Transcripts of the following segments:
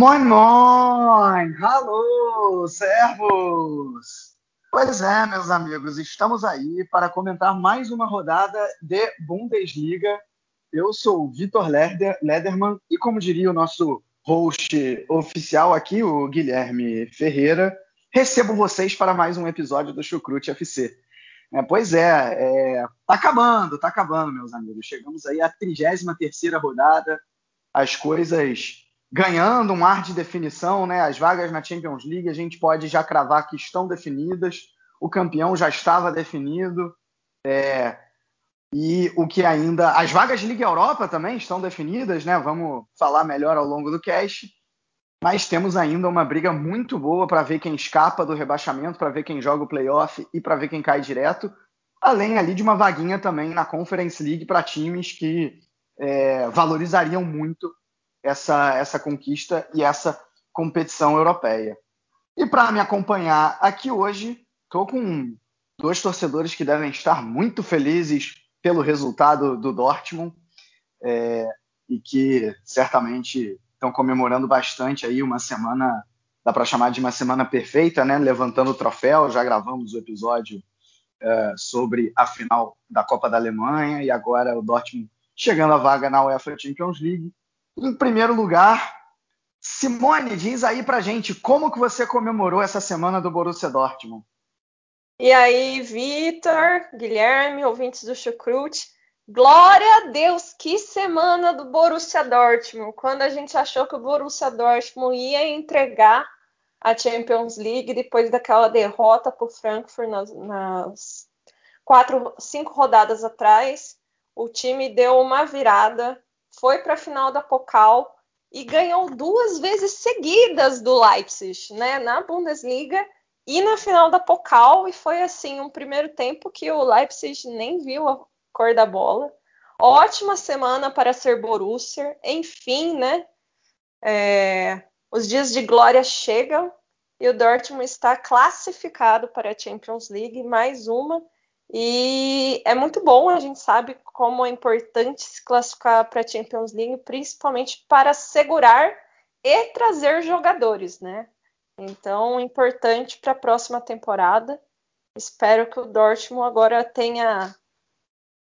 Moin, moin! Alô, servos! Pois é, meus amigos, estamos aí para comentar mais uma rodada de Bundesliga. Eu sou o Vitor Leder, Lederman e, como diria o nosso host oficial aqui, o Guilherme Ferreira, recebo vocês para mais um episódio do Chucrute FC. É, pois é, é, tá acabando, tá acabando, meus amigos. Chegamos aí à 33 terceira rodada, as coisas ganhando um ar de definição, né? As vagas na Champions League a gente pode já cravar que estão definidas, o campeão já estava definido, é, e o que ainda. As vagas de Liga Europa também estão definidas, né? Vamos falar melhor ao longo do cast. Mas temos ainda uma briga muito boa para ver quem escapa do rebaixamento, para ver quem joga o playoff e para ver quem cai direto. Além ali de uma vaguinha também na Conference League para times que é, valorizariam muito essa, essa conquista e essa competição europeia. E para me acompanhar aqui hoje, estou com dois torcedores que devem estar muito felizes pelo resultado do Dortmund é, e que certamente estão comemorando bastante aí uma semana, dá para chamar de uma semana perfeita, né? Levantando o troféu, já gravamos o episódio é, sobre a final da Copa da Alemanha e agora o Dortmund chegando à vaga na UEFA Champions League. Em primeiro lugar, Simone, diz aí pra gente como que você comemorou essa semana do Borussia Dortmund. E aí, Vitor, Guilherme, ouvintes do Chucrute, glória a Deus, que semana do Borussia Dortmund, quando a gente achou que o Borussia Dortmund ia entregar a Champions League depois daquela derrota para o Frankfurt nas, nas quatro, cinco rodadas atrás, o time deu uma virada, foi para a final da Pokal e ganhou duas vezes seguidas do Leipzig, né, na Bundesliga e na final da Pokal e foi assim um primeiro tempo que o Leipzig nem viu a cor da bola. Ótima semana para ser Borussia, enfim, né? É, os dias de glória chegam e o Dortmund está classificado para a Champions League, mais uma e é muito bom, a gente sabe como é importante se classificar para a Champions League, principalmente para segurar e trazer jogadores, né? Então, importante para a próxima temporada. Espero que o Dortmund agora tenha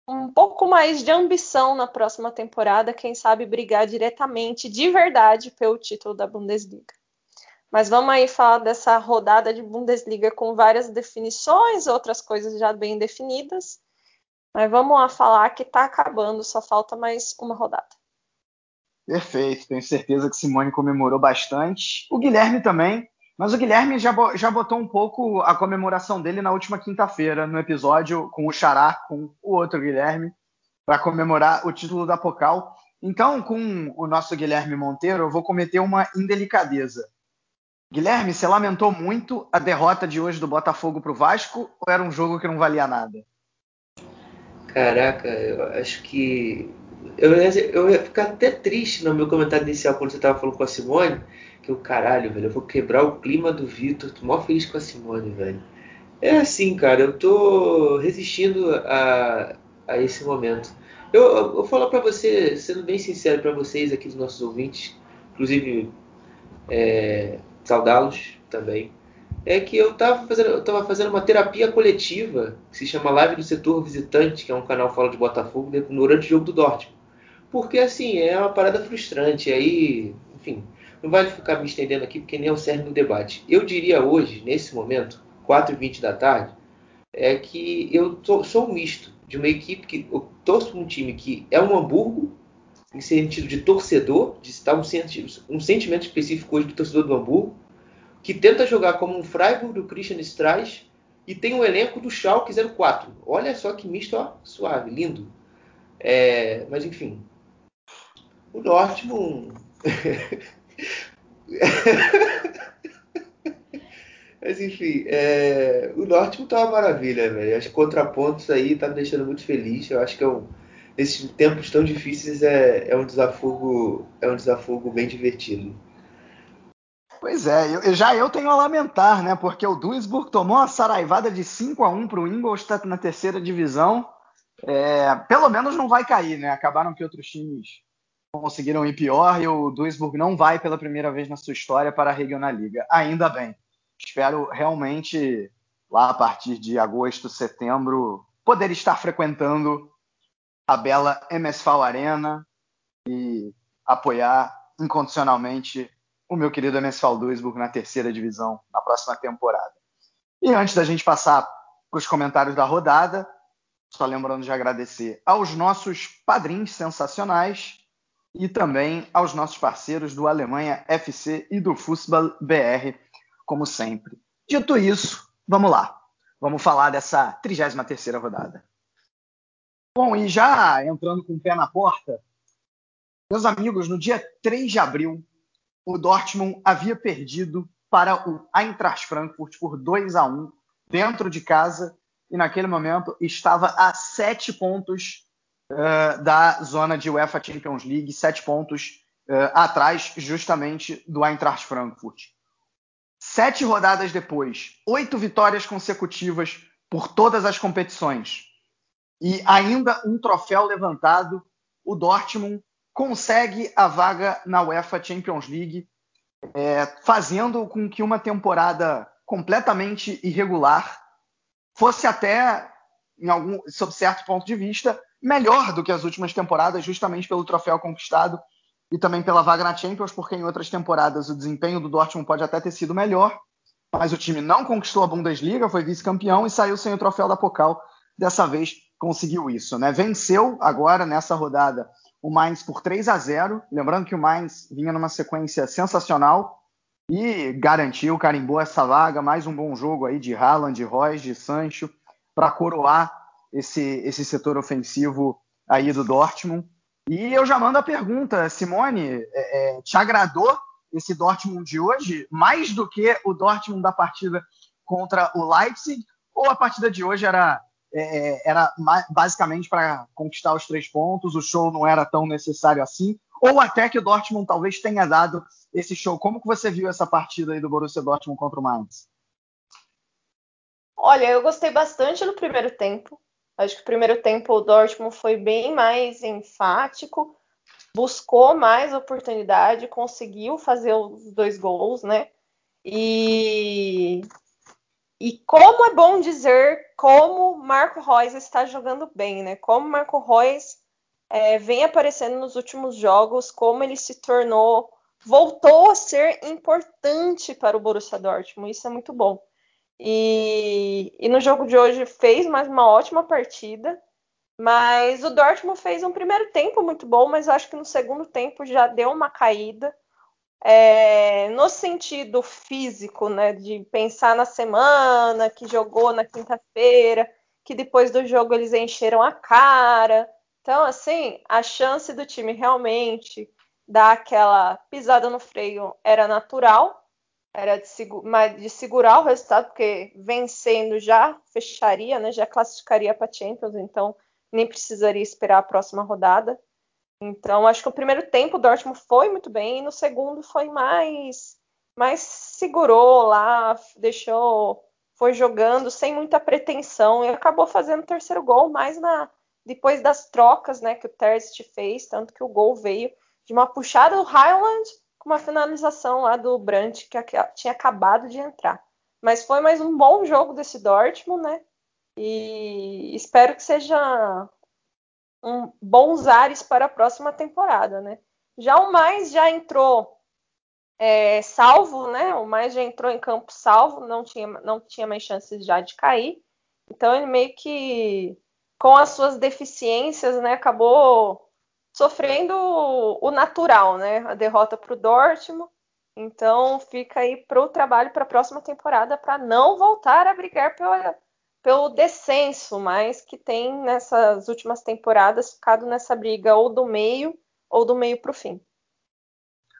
um pouco mais de ambição na próxima temporada, quem sabe brigar diretamente, de verdade, pelo título da Bundesliga. Mas vamos aí falar dessa rodada de Bundesliga com várias definições, outras coisas já bem definidas. Mas vamos lá falar que está acabando, só falta mais uma rodada. Perfeito, tenho certeza que Simone comemorou bastante. O Guilherme também, mas o Guilherme já, já botou um pouco a comemoração dele na última quinta-feira, no episódio com o Xará, com o outro Guilherme, para comemorar o título da Pocal. Então, com o nosso Guilherme Monteiro, eu vou cometer uma indelicadeza. Guilherme, você lamentou muito a derrota de hoje do Botafogo para o Vasco ou era um jogo que não valia nada? Caraca, eu acho que. Eu, eu ia ficar até triste no meu comentário inicial quando você estava falando com a Simone, que o caralho, velho, eu vou quebrar o clima do Vitor, tô mó feliz com a Simone, velho. É assim, cara, eu tô resistindo a, a esse momento. Eu, eu, vou falar para você, sendo bem sincero para vocês aqui, dos nossos ouvintes, inclusive é, saudá-los também, é que eu estava fazendo, fazendo uma terapia coletiva que se chama Live do Setor Visitante, que é um canal que fala de Botafogo, durante o jogo do Dortmund. Porque, assim, é uma parada frustrante. Aí, enfim, não vale ficar me estendendo aqui, porque nem é o cerne do debate. Eu diria hoje, nesse momento, 4h20 da tarde, é que eu tô, sou um misto de uma equipe que eu torço um time que é um Hamburgo, em sentido de torcedor, de estar um, um sentimento específico hoje do torcedor do Hamburgo, que tenta jogar como um Freiburg do Christian Streich, e tem o elenco do Schalke 04. Olha só que misto ó, suave, lindo. É, mas enfim, o Dortmund. mas enfim, é, o Dortmund tá uma maravilha, velho. Os contrapontos aí tá me deixando muito feliz. Eu acho que é um, nesses tempos tão difíceis é, é um desafogo é um desafogo bem divertido. Pois é, eu, já eu tenho a lamentar, né? Porque o Duisburg tomou uma saraivada de 5 a 1 para o Ingolstadt na terceira divisão. É, pelo menos não vai cair, né? Acabaram que outros times conseguiram ir pior e o Duisburg não vai pela primeira vez na sua história para a Regionalliga. Ainda bem. Espero realmente lá a partir de agosto, setembro, poder estar frequentando a bela MSV Arena e apoiar incondicionalmente o meu querido MSV Duisburg na terceira divisão na próxima temporada. E antes da gente passar para os comentários da rodada, só lembrando de agradecer aos nossos padrinhos sensacionais e também aos nossos parceiros do Alemanha FC e do Fußball BR, como sempre. Dito isso, vamos lá. Vamos falar dessa 33ª rodada. Bom, e já entrando com o pé na porta, meus amigos, no dia 3 de abril, o Dortmund havia perdido para o Eintracht Frankfurt por 2 a 1 dentro de casa e naquele momento estava a sete pontos uh, da zona de UEFA Champions League, sete pontos uh, atrás justamente do Eintracht Frankfurt. Sete rodadas depois, oito vitórias consecutivas por todas as competições e ainda um troféu levantado, o Dortmund consegue a vaga na UEFA Champions League, é, fazendo com que uma temporada completamente irregular fosse até, em algum, sob certo ponto de vista, melhor do que as últimas temporadas, justamente pelo troféu conquistado e também pela vaga na Champions, porque em outras temporadas o desempenho do Dortmund pode até ter sido melhor, mas o time não conquistou a Bundesliga, foi vice-campeão e saiu sem o troféu da Pokal. Dessa vez conseguiu isso, né? Venceu agora nessa rodada o Mainz por 3 a 0. Lembrando que o Mainz vinha numa sequência sensacional e garantiu, carimbou essa vaga. Mais um bom jogo aí de Haaland, de Royce, de Sancho para coroar esse, esse setor ofensivo aí do Dortmund. E eu já mando a pergunta, Simone, é, é, te agradou esse Dortmund de hoje mais do que o Dortmund da partida contra o Leipzig? Ou a partida de hoje era é, era basicamente para conquistar os três pontos, o show não era tão necessário assim, ou até que o Dortmund talvez tenha dado esse show. Como que você viu essa partida aí do Borussia Dortmund contra o Mainz? Olha, eu gostei bastante do primeiro tempo. Acho que o primeiro tempo o Dortmund foi bem mais enfático, buscou mais oportunidade, conseguiu fazer os dois gols, né? E e como é bom dizer como Marco Reus está jogando bem, né? Como Marco Reus é, vem aparecendo nos últimos jogos, como ele se tornou, voltou a ser importante para o Borussia Dortmund. Isso é muito bom. E, e no jogo de hoje fez mais uma ótima partida, mas o Dortmund fez um primeiro tempo muito bom, mas acho que no segundo tempo já deu uma caída é, no sentido físico, né, de pensar na semana que jogou na quinta-feira, que depois do jogo eles encheram a cara. Então, assim, a chance do time realmente dar aquela pisada no freio era natural, era de, de segurar o resultado, porque vencendo já fecharia, né, já classificaria para Champions, então nem precisaria esperar a próxima rodada. Então, acho que o primeiro tempo o Dortmund foi muito bem, e no segundo foi mais, mais segurou lá, deixou, foi jogando sem muita pretensão e acabou fazendo o terceiro gol mais na depois das trocas, né, que o Terst fez, tanto que o gol veio de uma puxada do Highland com uma finalização lá do Brandt que tinha acabado de entrar. Mas foi mais um bom jogo desse Dortmund, né? E espero que seja um, bons ares para a próxima temporada, né? Já o Mais já entrou é, salvo, né? O Mais já entrou em campo salvo, não tinha, não tinha mais chances já de cair. Então ele meio que, com as suas deficiências, né, acabou sofrendo o natural, né? A derrota para o Dortmund. Então fica aí para o trabalho para a próxima temporada para não voltar a brigar pela, pelo descenso, mas que tem nessas últimas temporadas ficado nessa briga ou do meio ou do meio para o fim.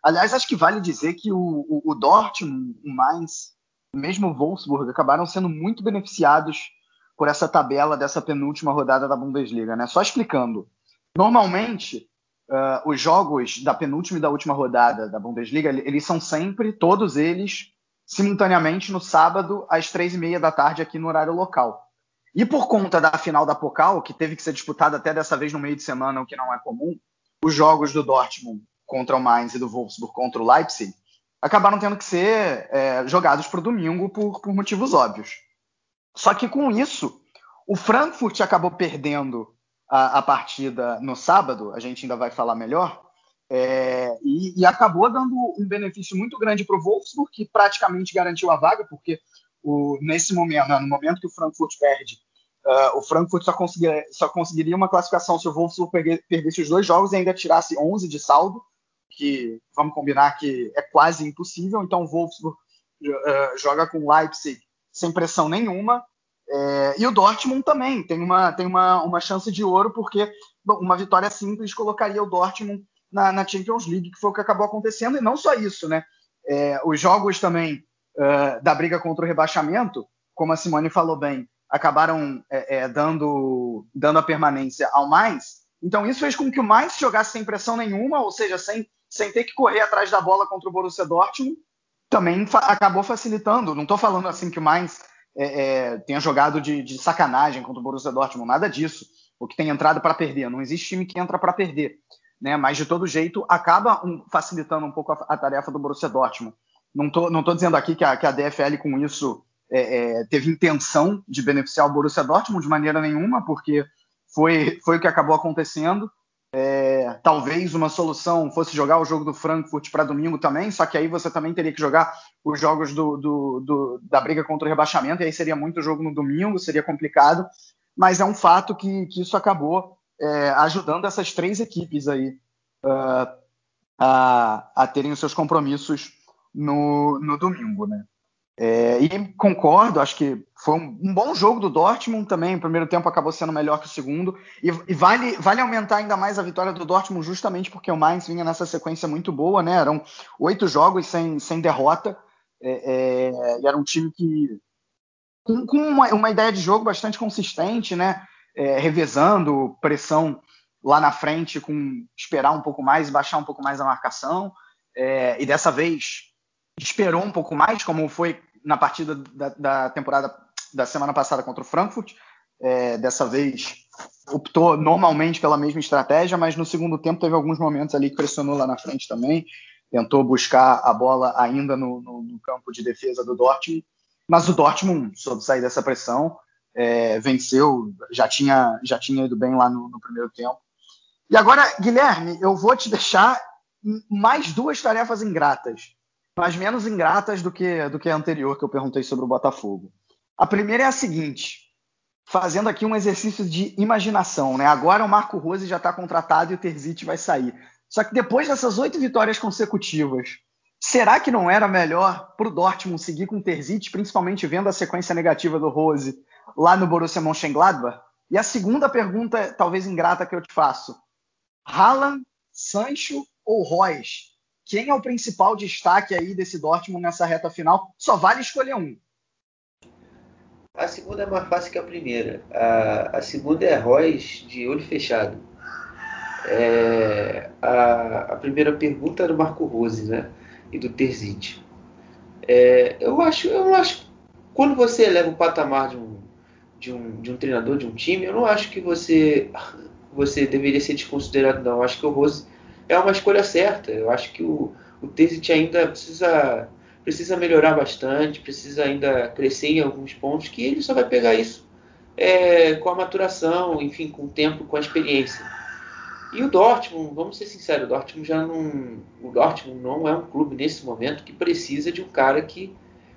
Aliás, acho que vale dizer que o, o, o Dortmund, o Mainz, mesmo o Wolfsburg, acabaram sendo muito beneficiados por essa tabela dessa penúltima rodada da Bundesliga. Né? Só explicando. Normalmente, uh, os jogos da penúltima e da última rodada da Bundesliga, eles são sempre, todos eles, simultaneamente no sábado, às três e meia da tarde, aqui no horário local. E por conta da final da Pokal, que teve que ser disputada até dessa vez no meio de semana, o que não é comum, os jogos do Dortmund contra o Mainz e do Wolfsburg contra o Leipzig acabaram tendo que ser é, jogados para o domingo por, por motivos óbvios. Só que com isso, o Frankfurt acabou perdendo a, a partida no sábado, a gente ainda vai falar melhor, é, e, e, acabou dando um benefício muito grande para o Wolfsburg, que praticamente garantiu a vaga, porque o, nesse momento, né, no momento que o Frankfurt perde, uh, o Frankfurt só, conseguiria, só conseguiria uma classificação se o Wolfsburg perdesse os dois jogos e ainda tirasse 11 de saldo, que vamos combinar que é quase impossível. Então o Wolfsburg uh, joga com o Leipzig sem pressão nenhuma. É, e o Dortmund também tem, uma, tem uma, uma chance de ouro, porque uma vitória simples colocaria o Dortmund na, na, Champions League, que foi o que acabou acontecendo, e não só isso, né? É, os jogos também uh, da briga contra o rebaixamento, como a Simone falou bem, acabaram é, é, dando, dando a permanência ao mais. Então isso fez com que o mais jogasse sem pressão nenhuma, ou seja, sem, sem ter que correr atrás da bola contra o Borussia Dortmund, também fa acabou facilitando. Não estou falando assim que o mais é, tenha jogado de, de sacanagem contra o Borussia Dortmund, nada disso. O que tem entrado para perder. Não existe time que entra para perder né? Mas de todo jeito acaba um, facilitando um pouco a, a, tarefa do Borussia Dortmund. Não tô, não tô dizendo aqui que a, que a DFL com isso é, é, teve intenção de beneficiar o Borussia Dortmund de maneira nenhuma, porque foi, foi o que acabou acontecendo. É, talvez uma solução fosse jogar o jogo do Frankfurt para domingo também, só que aí você também teria que jogar os jogos do, do, do, da briga contra o rebaixamento, e aí seria muito jogo no domingo, seria complicado, mas é um fato que, que isso acabou é, ajudando essas três equipes aí uh, a, a, terem os seus compromissos no, no domingo, né? É, e concordo, acho que foi um, um, bom jogo do Dortmund também. O primeiro tempo acabou sendo melhor que o segundo. E, e, vale, vale aumentar ainda mais a vitória do Dortmund, justamente porque o Mainz vinha nessa sequência muito boa, né? Eram oito jogos sem, sem derrota. É, é, e era um time que. com, com uma, uma, ideia de jogo bastante consistente, né? É, revezando pressão lá na frente com esperar um pouco mais, baixar um pouco mais a marcação. É, e dessa vez esperou um pouco mais, como foi na partida da, da temporada da semana passada contra o Frankfurt. É, dessa vez optou normalmente pela mesma estratégia, mas no segundo tempo teve alguns momentos ali que pressionou lá na frente também, tentou buscar a bola ainda no, no, no campo de defesa do Dortmund, mas o Dortmund soube sair dessa pressão é, venceu, já tinha, já tinha ido bem lá no, no, primeiro tempo. E agora, Guilherme, eu vou te deixar mais duas tarefas ingratas, mas menos ingratas do que, do que a anterior que eu perguntei sobre o Botafogo. A primeira é a seguinte, fazendo aqui um exercício de imaginação, né? Agora o Marco Rose já está contratado e o Terzic vai sair. Só que depois dessas oito vitórias consecutivas, será que não era melhor para o Dortmund seguir com o Terzic, principalmente vendo a sequência negativa do Rose, lá no Borussia Mönchengladbach? E a segunda pergunta, talvez ingrata, que eu te faço. Haaland, Sancho ou Royce? Quem é o principal destaque aí desse Dortmund nessa reta final? Só vale escolher um. A segunda é mais fácil que a primeira. A, a segunda é Royce de olho fechado. É, a, a, primeira pergunta é do Marco Rose, né? E do Terzic. É, eu acho, eu acho, quando você eleva o patamar de um de um, de um treinador de um time, eu não acho que você você deveria ser desconsiderado, não. Eu acho que o Rose é uma escolha certa. Eu acho que o, o Tesit ainda precisa, precisa melhorar bastante, precisa ainda crescer em alguns pontos, que ele só vai pegar isso é, com a maturação, enfim, com o tempo, com a experiência. E o Dortmund, vamos ser sinceros, o Dortmund já não, o Dortmund não é um clube nesse momento que precisa de um cara que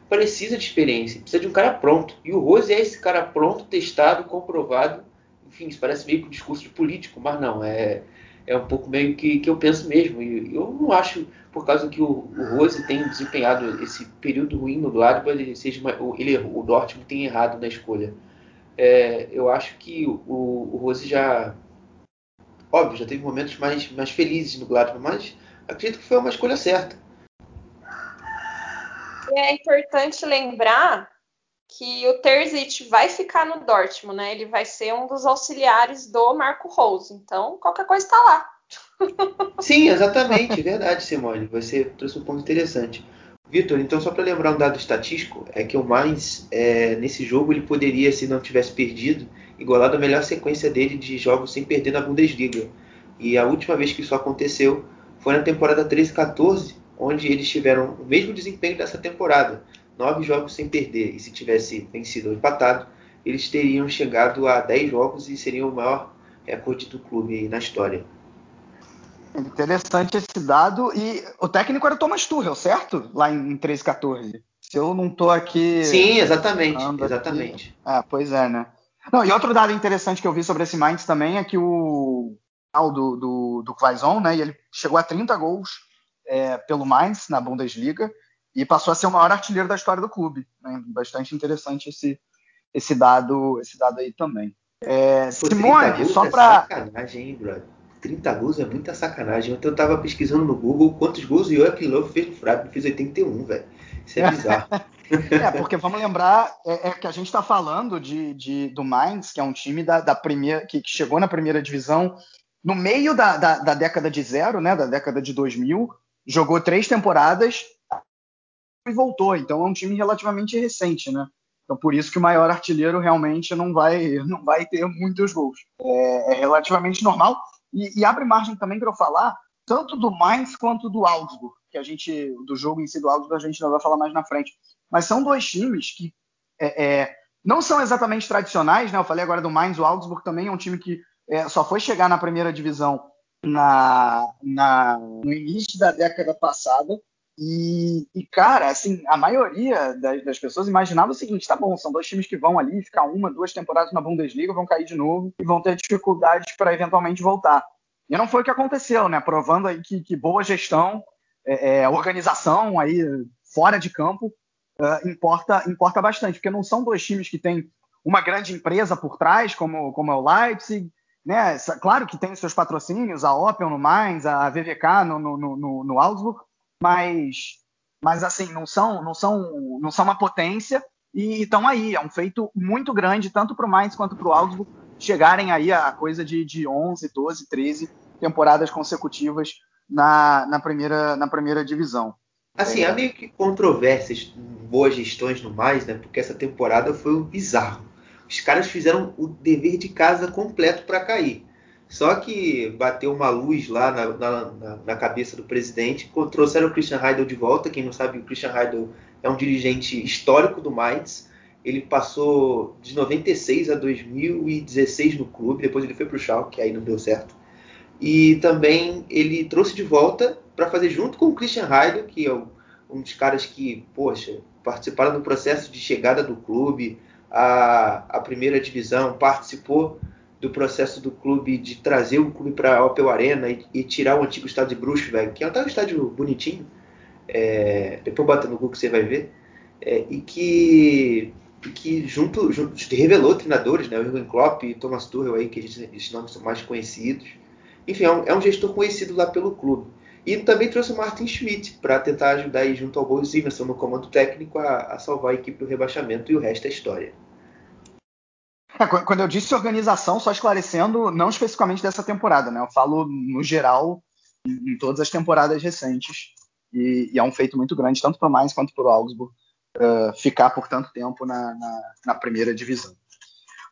precisa de experiência, precisa de um cara pronto. E o Rose é esse cara pronto, testado, comprovado. Enfim, isso parece meio que um discurso de político, mas não. É, é um pouco meio que, que eu penso mesmo. E eu não acho, por causa que o, o Rose tem desempenhado esse período ruim no Gladbach, ele, seja uma, ele, o Dortmund tem errado na escolha. É, eu acho que o, o Rose já. Óbvio, já teve momentos mais, mais felizes no Gladbach, mas acredito que foi uma escolha certa. É importante lembrar que o Terzic vai ficar no Dortmund, né? Ele vai ser um dos auxiliares do Marco Rose. Então, qualquer coisa está lá. Sim, exatamente, verdade, Simone. Você trouxe um ponto interessante. Vitor, então só para lembrar um dado estatístico, é que o Mainz, é, nesse jogo, ele poderia, se não tivesse perdido, igualado a melhor sequência dele de jogos sem perder na Bundesliga. E a última vez que isso aconteceu foi na temporada 13-14, onde eles tiveram o mesmo desempenho dessa temporada, nove jogos sem perder. E se tivesse vencido ou empatado, eles teriam chegado a 10 jogos e seriam o maior recorde do clube na história. Interessante esse dado. E o técnico era o Thomas Tuchel, certo? Lá em 13-14. Se eu não estou aqui. Sim, exatamente. Exatamente. Aqui... Ah, pois é, né? Não, e outro dado interessante que eu vi sobre esse Mainz também é que o do, do, do Quaison, né? Ele chegou a 30 gols é, pelo Mainz na Bundesliga e passou a ser o maior artilheiro da história do clube. Né? Bastante interessante esse, esse dado esse dado aí também. É, Simone, só para. É sacanagem, hein, brother? 30 gols é muita sacanagem. Então eu tava pesquisando no Google quantos gols o Joachim Löw fez no Freiburg. Fez 81, velho. Isso é bizarro. é, porque vamos lembrar é, é que a gente está falando de, de, do Mainz, que é um time da, da primeira, que, que, chegou na primeira divisão no meio da, da, da, década de zero, né, da década de 2000, jogou três temporadas e voltou. Então é um time relativamente recente, né? Então por isso que o maior artilheiro realmente não vai, não vai ter muitos gols. É, é relativamente normal. E, e abre margem também para eu falar tanto do Mainz quanto do Augsburg, que a gente, do jogo em si do Augsburg, a gente ainda vai falar mais na frente. Mas são dois times que é, é, não são exatamente tradicionais, né? Eu falei agora do Mainz, o Augsburg também é um time que é, só foi chegar na primeira divisão na, na, no início da década passada. E, e, cara, assim, a maioria das, das, pessoas imaginava o seguinte: tá bom, são dois times que vão ali ficar uma, duas temporadas na Bundesliga, vão cair de novo e vão ter dificuldades para eventualmente voltar. E não foi o que aconteceu, né? Provando aí que, que boa gestão, é, é, organização aí fora de campo uh, importa, importa bastante, porque não são dois times que têm uma grande empresa por trás, como, como é o Leipzig, né? Claro que tem seus patrocínios, a Opel no Mainz, a VVK no, no, no, no Augsburg, mas, mas assim, não são, não são, não são uma potência e estão aí. É um feito muito grande, tanto para o Mainz quanto para o Augsburg, chegarem aí a coisa de, de 11, 12, 13 temporadas consecutivas na, na, primeira, na primeira divisão. Assim, é. há meio que controvérsias, boas gestões no mais, né? Porque essa temporada foi um bizarro. Os caras fizeram o dever de casa completo para cair. Só que bateu uma luz lá na, na, na, cabeça do presidente, trouxeram o Christian Heidel de volta. Quem não sabe, o Christian Heidel é um dirigente histórico do Mainz. Ele passou de 96 a 2016 no clube, depois ele foi para o Schalke, aí não deu certo. E também ele trouxe de volta para fazer junto com o Christian Heidel, que é um dos caras que, poxa, participaram do processo de chegada do clube à primeira divisão, participou do processo do clube de trazer o clube para a Opel Arena e, e, tirar o antigo estádio de Bruxelas, que é um estádio bonitinho, é, depois bota no Google que você vai ver, é, e que, que junto, junto revelou treinadores, né, o Jürgen Klopp e Thomas Tuchel aí, que esses nomes são mais conhecidos. Enfim, é um, é um, gestor conhecido lá pelo clube. E também trouxe o Martin Schmidt para tentar ajudar aí junto ao Bo Simonson no comando técnico a, a salvar a equipe do rebaixamento e o resto é história. É, quando eu disse organização, só esclarecendo, não especificamente dessa temporada, né? Eu falo no geral, em todas as temporadas recentes. E, e é um feito muito grande, tanto para o quanto para o Augsburg, uh, ficar por tanto tempo na, na, na, primeira divisão.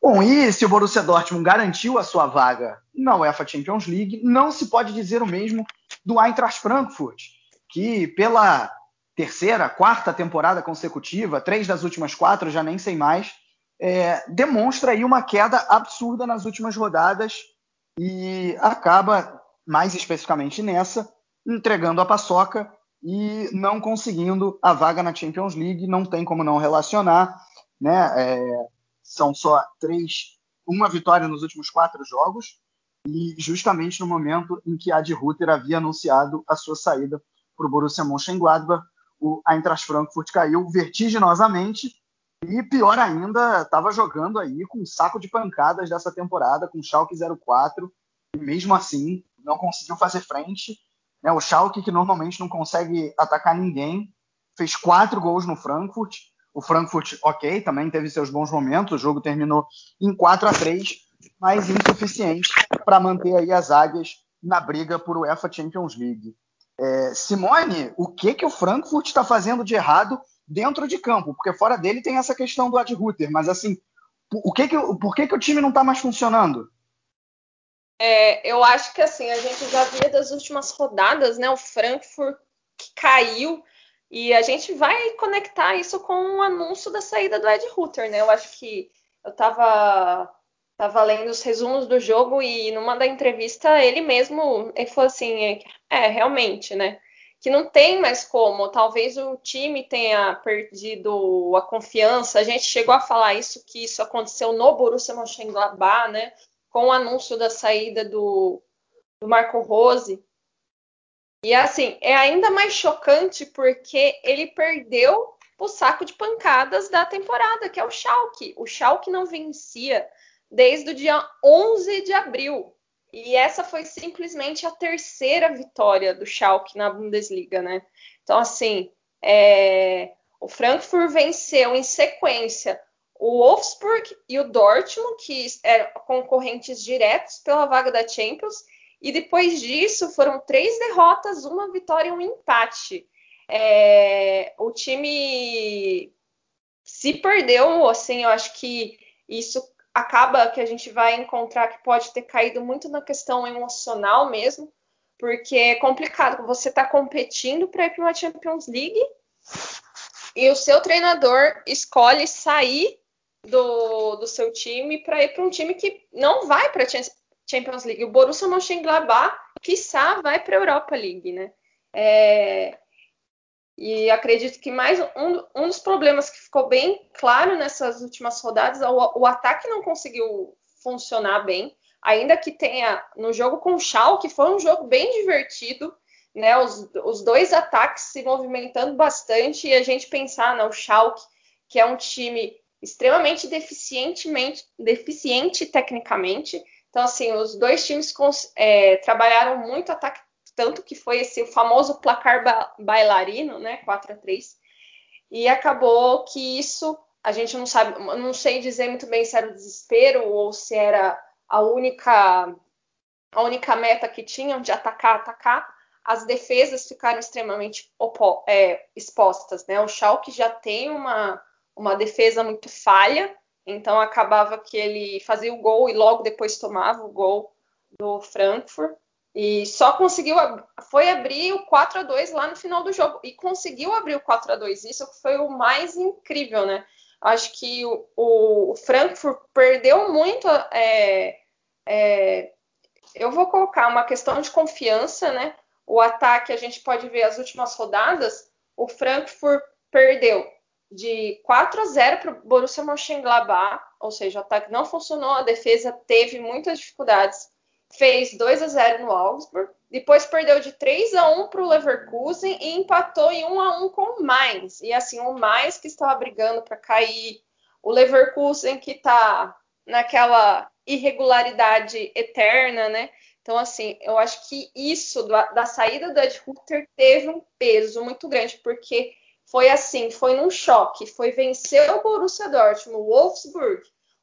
Bom, e se o Borussia Dortmund garantiu a sua vaga na UEFA Champions League, não se pode dizer o mesmo do Eintracht Frankfurt, que pela terceira, quarta temporada consecutiva, três das últimas quatro, já nem sei mais, é, demonstra aí uma queda absurda nas últimas rodadas e acaba, mais especificamente nessa, entregando a paçoca e não conseguindo a vaga na Champions League, não tem como não relacionar, né? É, são só três, uma vitória nos últimos quatro jogos, e justamente no momento em que Adi Ruther havia anunciado a sua saída para o Borussia Mönchengladbach, o Eintracht Frankfurt caiu vertiginosamente e pior ainda, estava jogando aí com um saco de pancadas dessa temporada, com o Schalke 04, e mesmo assim não conseguiu fazer frente. Né? O Schalke, que normalmente não consegue atacar ninguém, fez quatro gols no Frankfurt. O Frankfurt, ok, também teve seus bons momentos, o jogo terminou em 4 a 3 mas insuficiente para manter aí as águias na briga por UEFA Champions League. É, Simone, o que, que o Frankfurt está fazendo de errado dentro de campo? Porque fora dele tem essa questão do Ad Ruther, mas assim, o que que, por que, que o time não está mais funcionando? É, eu acho que assim, a gente já via das últimas rodadas, né? O Frankfurt que caiu e a gente vai conectar isso com o anúncio da saída do Ed Ruther, né? Eu acho que eu estava tava lendo os resumos do jogo e numa da entrevista ele mesmo ele falou assim, é, realmente, né? Que não tem mais como, talvez o time tenha perdido a confiança. A gente chegou a falar isso que isso aconteceu no Borussia Mönchengladbach, né? com o anúncio da saída do, do Marco Rose. E assim, é ainda mais chocante porque ele perdeu o saco de pancadas da temporada, que é o Schalke. O Schalke não vencia desde o dia 11 de abril. E essa foi simplesmente a terceira vitória do Schalke na Bundesliga, né? Então, assim, é... o Frankfurt venceu em sequência o Wolfsburg e o Dortmund, que eram concorrentes diretos pela vaga da Champions, e depois disso foram três derrotas, uma vitória e um empate. É, o time se perdeu, assim, eu acho que isso acaba que a gente vai encontrar que pode ter caído muito na questão emocional mesmo, porque é complicado. Você está competindo para ir para uma Champions League e o seu treinador escolhe sair do, do seu time para ir para um time que não vai para a Champions League. O Borussia Mönchengladbach, quiçá, vai para a Europa League, né? É, e acredito que mais um, um, dos problemas que ficou bem claro nessas últimas rodadas, o, o ataque não conseguiu funcionar bem, ainda que tenha no jogo com o Schalke, foi um jogo bem divertido, né? Os, os dois ataques se movimentando bastante e a gente pensar no Schalke, que é um time extremamente deficientemente, deficiente tecnicamente. Então, assim, os dois times é, trabalharam muito ataque, tanto que foi esse famoso placar ba bailarino, né, 4 a 3 e acabou que isso a gente não sabe, não sei dizer muito bem se era o desespero ou se era a única a única meta que tinham de atacar, atacar. As defesas ficaram extremamente é, expostas, né? O Schalke já tem uma uma defesa muito falha, então acabava que ele fazia o gol e logo depois tomava o gol do Frankfurt e só conseguiu foi abrir o 4 a 2 lá no final do jogo. E conseguiu abrir o 4 a 2 isso foi o mais incrível né? Acho que o, o Frankfurt perdeu muito é, é, eu vou colocar uma questão de confiança né? O ataque a gente pode ver as últimas rodadas o Frankfurt perdeu de 4 a 0 para o Borussia Mönchengladbach, ou seja, o ataque não funcionou, a defesa teve muitas dificuldades, fez 2 a 0 no Augsburg, depois perdeu de 3 a 1 para o Leverkusen e empatou em 1 a 1 com o Mainz. E assim, o Mainz que estava brigando para cair, o Leverkusen que está naquela irregularidade eterna, né? Então, assim, eu acho que isso da, da saída do Ed Ruther teve um peso muito grande, porque foi assim, foi num choque, foi vencer o Borussia Dortmund, o Wolfsburg.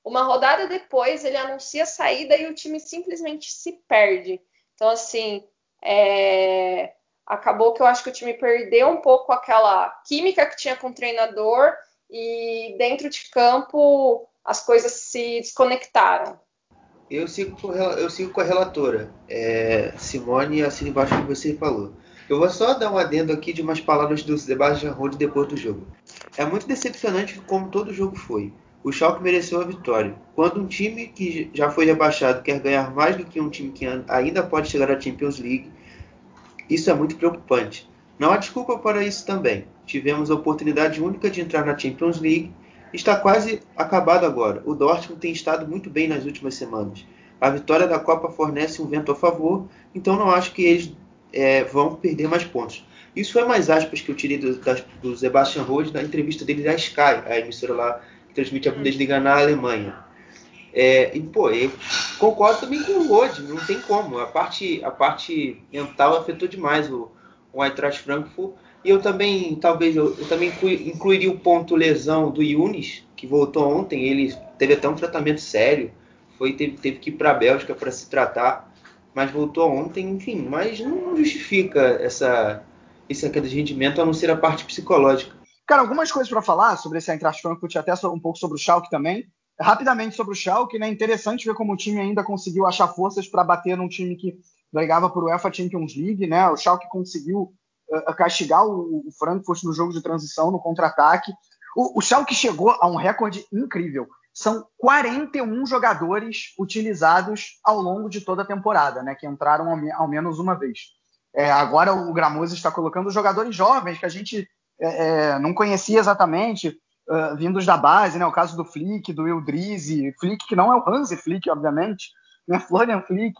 Uma rodada depois, ele anuncia a saída e o time simplesmente se perde. Então, assim, é... acabou que eu acho que o time perdeu um pouco aquela química que tinha com o treinador e dentro de campo as coisas se desconectaram. Eu sigo com, eu sigo com a relatora, é, Simone, assim embaixo que você falou. Eu vou só dar um adendo aqui de umas palavras do Sebastian Rode depois do jogo. É muito decepcionante como todo jogo foi. O Schalke mereceu a vitória. Quando um time que já foi rebaixado quer ganhar mais do que um time que ainda pode chegar à Champions League, isso é muito preocupante. Não há desculpa para isso também. Tivemos a oportunidade única de entrar na Champions League. Está quase acabado agora. O Dortmund tem estado muito bem nas últimas semanas. A vitória da Copa fornece um vento a favor, então não acho que eles é, vão perder mais pontos. Isso foi mais aspas que eu tirei do, do Sebastian Rode na entrevista dele da Sky, a emissora lá transmite a Bundesliga na Alemanha. É, e, pô, eu concordo também com o Rode, não tem como. A parte, a parte mental afetou demais o, o Eintracht Frankfurt. E eu também, talvez, eu, eu também incluiria o ponto lesão do Yunis, que voltou ontem. Ele teve até um tratamento sério, foi teve, teve que ir para a Bélgica para se tratar, mas voltou ontem, enfim. Mas não justifica essa, essa queda de rendimento, a não ser a parte psicológica. Cara, algumas coisas para falar sobre esse Eintracht Frankfurt, até um pouco sobre o Schalke também. Rapidamente sobre o Schalke, né? Interessante ver como o time ainda conseguiu achar forças para bater num time que brigava por UEFA Champions League, né? O Schalke conseguiu uh, castigar o, o, Frankfurt no jogo de transição, no contra-ataque. O, o Schalke chegou a um recorde incrível. São 41 jogadores utilizados ao longo de toda a temporada, né? Que entraram ao, ao menos uma vez. É, agora o Gramoso está colocando jogadores jovens que a gente é, é não conhecia exatamente, uh, vindos da base, né? O caso do Flick, do Ildrizi, Flick que não é o Hansi Flick, obviamente, né? Florian Flick,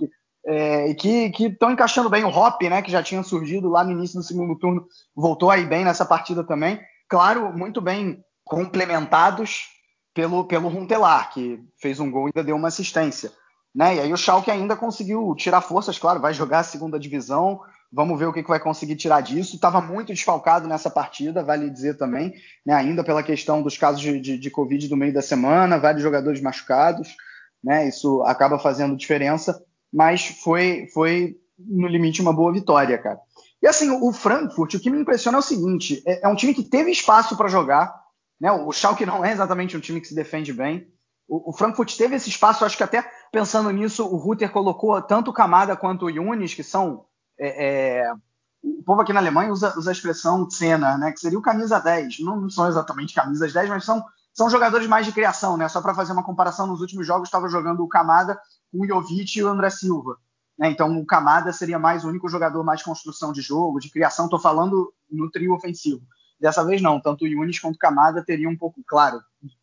é, que estão encaixando bem o Hop, né, que já tinha surgido lá no início do segundo turno, voltou aí bem nessa partida também. Claro, muito bem complementados pelo, pelo Runtelar, que fez um gol e ainda deu uma assistência. Né? E aí o Schalke ainda conseguiu tirar forças, claro, vai jogar a segunda divisão, vamos ver o que, que vai conseguir tirar disso. Estava muito desfalcado nessa partida, vale dizer também, né? ainda pela questão dos casos de, de, de Covid do meio da semana, vários jogadores machucados, né? isso acaba fazendo diferença mas foi, foi no limite uma boa vitória, cara. E assim, o Frankfurt, o que me impressiona é o seguinte: é, é um time que teve espaço para jogar, né? O Schalke não é exatamente um time que se defende bem. O, Frankfurt teve esse espaço, acho que até pensando nisso, o Rutter colocou tanto o Kamada quanto o Yunis, que são. É, é, o povo aqui na Alemanha usa, usa a expressão cena, né? Que seria o camisa 10. Não, não são exatamente camisas 10, mas são, são jogadores mais de criação, né? Só para fazer uma comparação, nos últimos jogos estava jogando o Kamada o Jovic e o André Silva. Né? Então o Camada seria mais o único jogador mais de construção de jogo, de criação. Estou falando no trio ofensivo. Dessa vez não, tanto o Yunis quanto o Camada teriam um pouco, claro,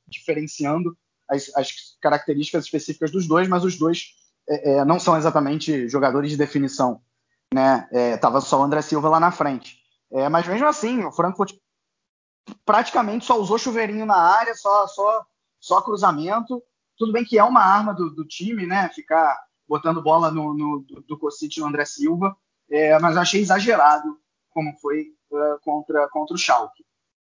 diferenciando as, as características específicas dos dois, mas os dois é, é, não são exatamente jogadores de definição. Né? É, tava só o André Silva lá na frente. É, mas mesmo assim, o Frankfurt praticamente só usou chuveirinho na área, só, só, só cruzamento tudo bem que é uma arma do, do time, né? Ficar botando bola no, no do, do Cocite no André Silva, é, mas achei exagerado como foi uh, contra, contra o Schalke.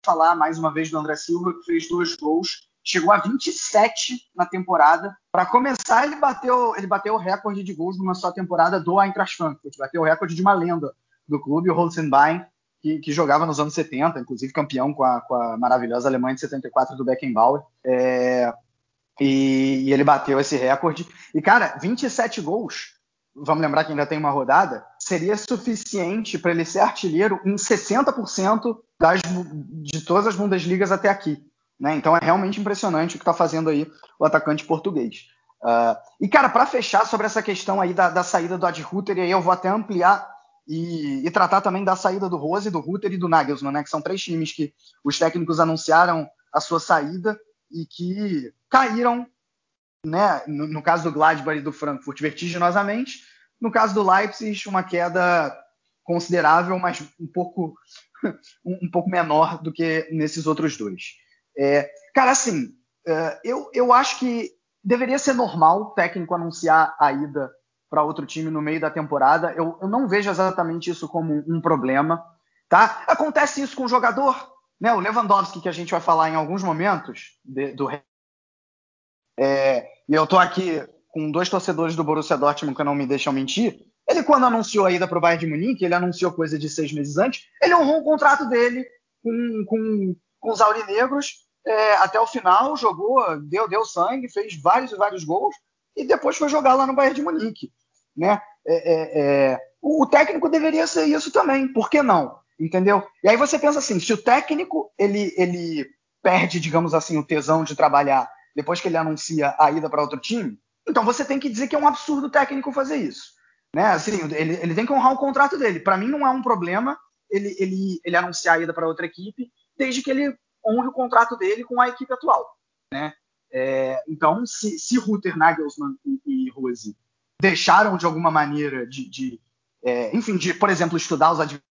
Falar mais uma vez do André Silva, que fez dois gols, chegou a 27 na temporada. Para começar, ele bateu, ele bateu o recorde de gols numa só temporada do Eintracht Frankfurt, bateu o recorde de uma lenda do clube, o Holzenbein, que, que, jogava nos anos 70, inclusive campeão com a, com a maravilhosa Alemanha de 74 do Beckenbauer. É, e, e, ele bateu esse recorde. E, cara, 27 gols, vamos lembrar que ainda tem uma rodada, seria suficiente para ele ser artilheiro em 60% das, de todas as Bundesligas até aqui. Né? Então é realmente impressionante o que está fazendo aí o atacante português. Uh, e, cara, para fechar sobre essa questão aí da, da saída do Ad Ruther, e aí eu vou até ampliar e, e, tratar também da saída do Rose, do Ruther e do Nagelsmann, né? Que são três times que os técnicos anunciaram a sua saída e que caíram, né, no, no, caso do Gladbach e do Frankfurt, vertiginosamente. No caso do Leipzig, uma queda considerável, mas um pouco, um, pouco menor do que nesses outros dois. É, cara, assim, é, eu, eu acho que deveria ser normal o técnico anunciar a ida para outro time no meio da temporada. Eu, eu não vejo exatamente isso como um problema. Tá? Acontece isso com o jogador, né, o Lewandowski, que a gente vai falar em alguns momentos de, do. É, e eu estou aqui com dois torcedores do Borussia Dortmund que não me deixam mentir. Ele, quando anunciou a ida para o Bayern de Munique, ele anunciou coisa de seis meses antes, ele honrou o contrato dele com, com, com os aurinegros é, até o final, jogou, deu, deu sangue, fez vários e vários gols, e depois foi jogar lá no Bayern de Munique. Né? É, é, é o, o técnico deveria ser isso também, por que não? Entendeu? E aí você pensa assim, se o técnico ele, ele perde, digamos assim, o tesão de trabalhar depois que ele anuncia a ida para outro time, então você tem que dizer que é um absurdo o técnico fazer isso. Né? Assim, ele, ele tem que honrar o contrato dele. Para mim não é um problema ele, ele, ele anunciar a ida para outra equipe, desde que ele honre o contrato dele com a equipe atual. Né? É, então, se, se Ruther, Nagelsmann e, e Rose deixaram de alguma maneira de, de é, enfim, de, por exemplo, estudar os adversários,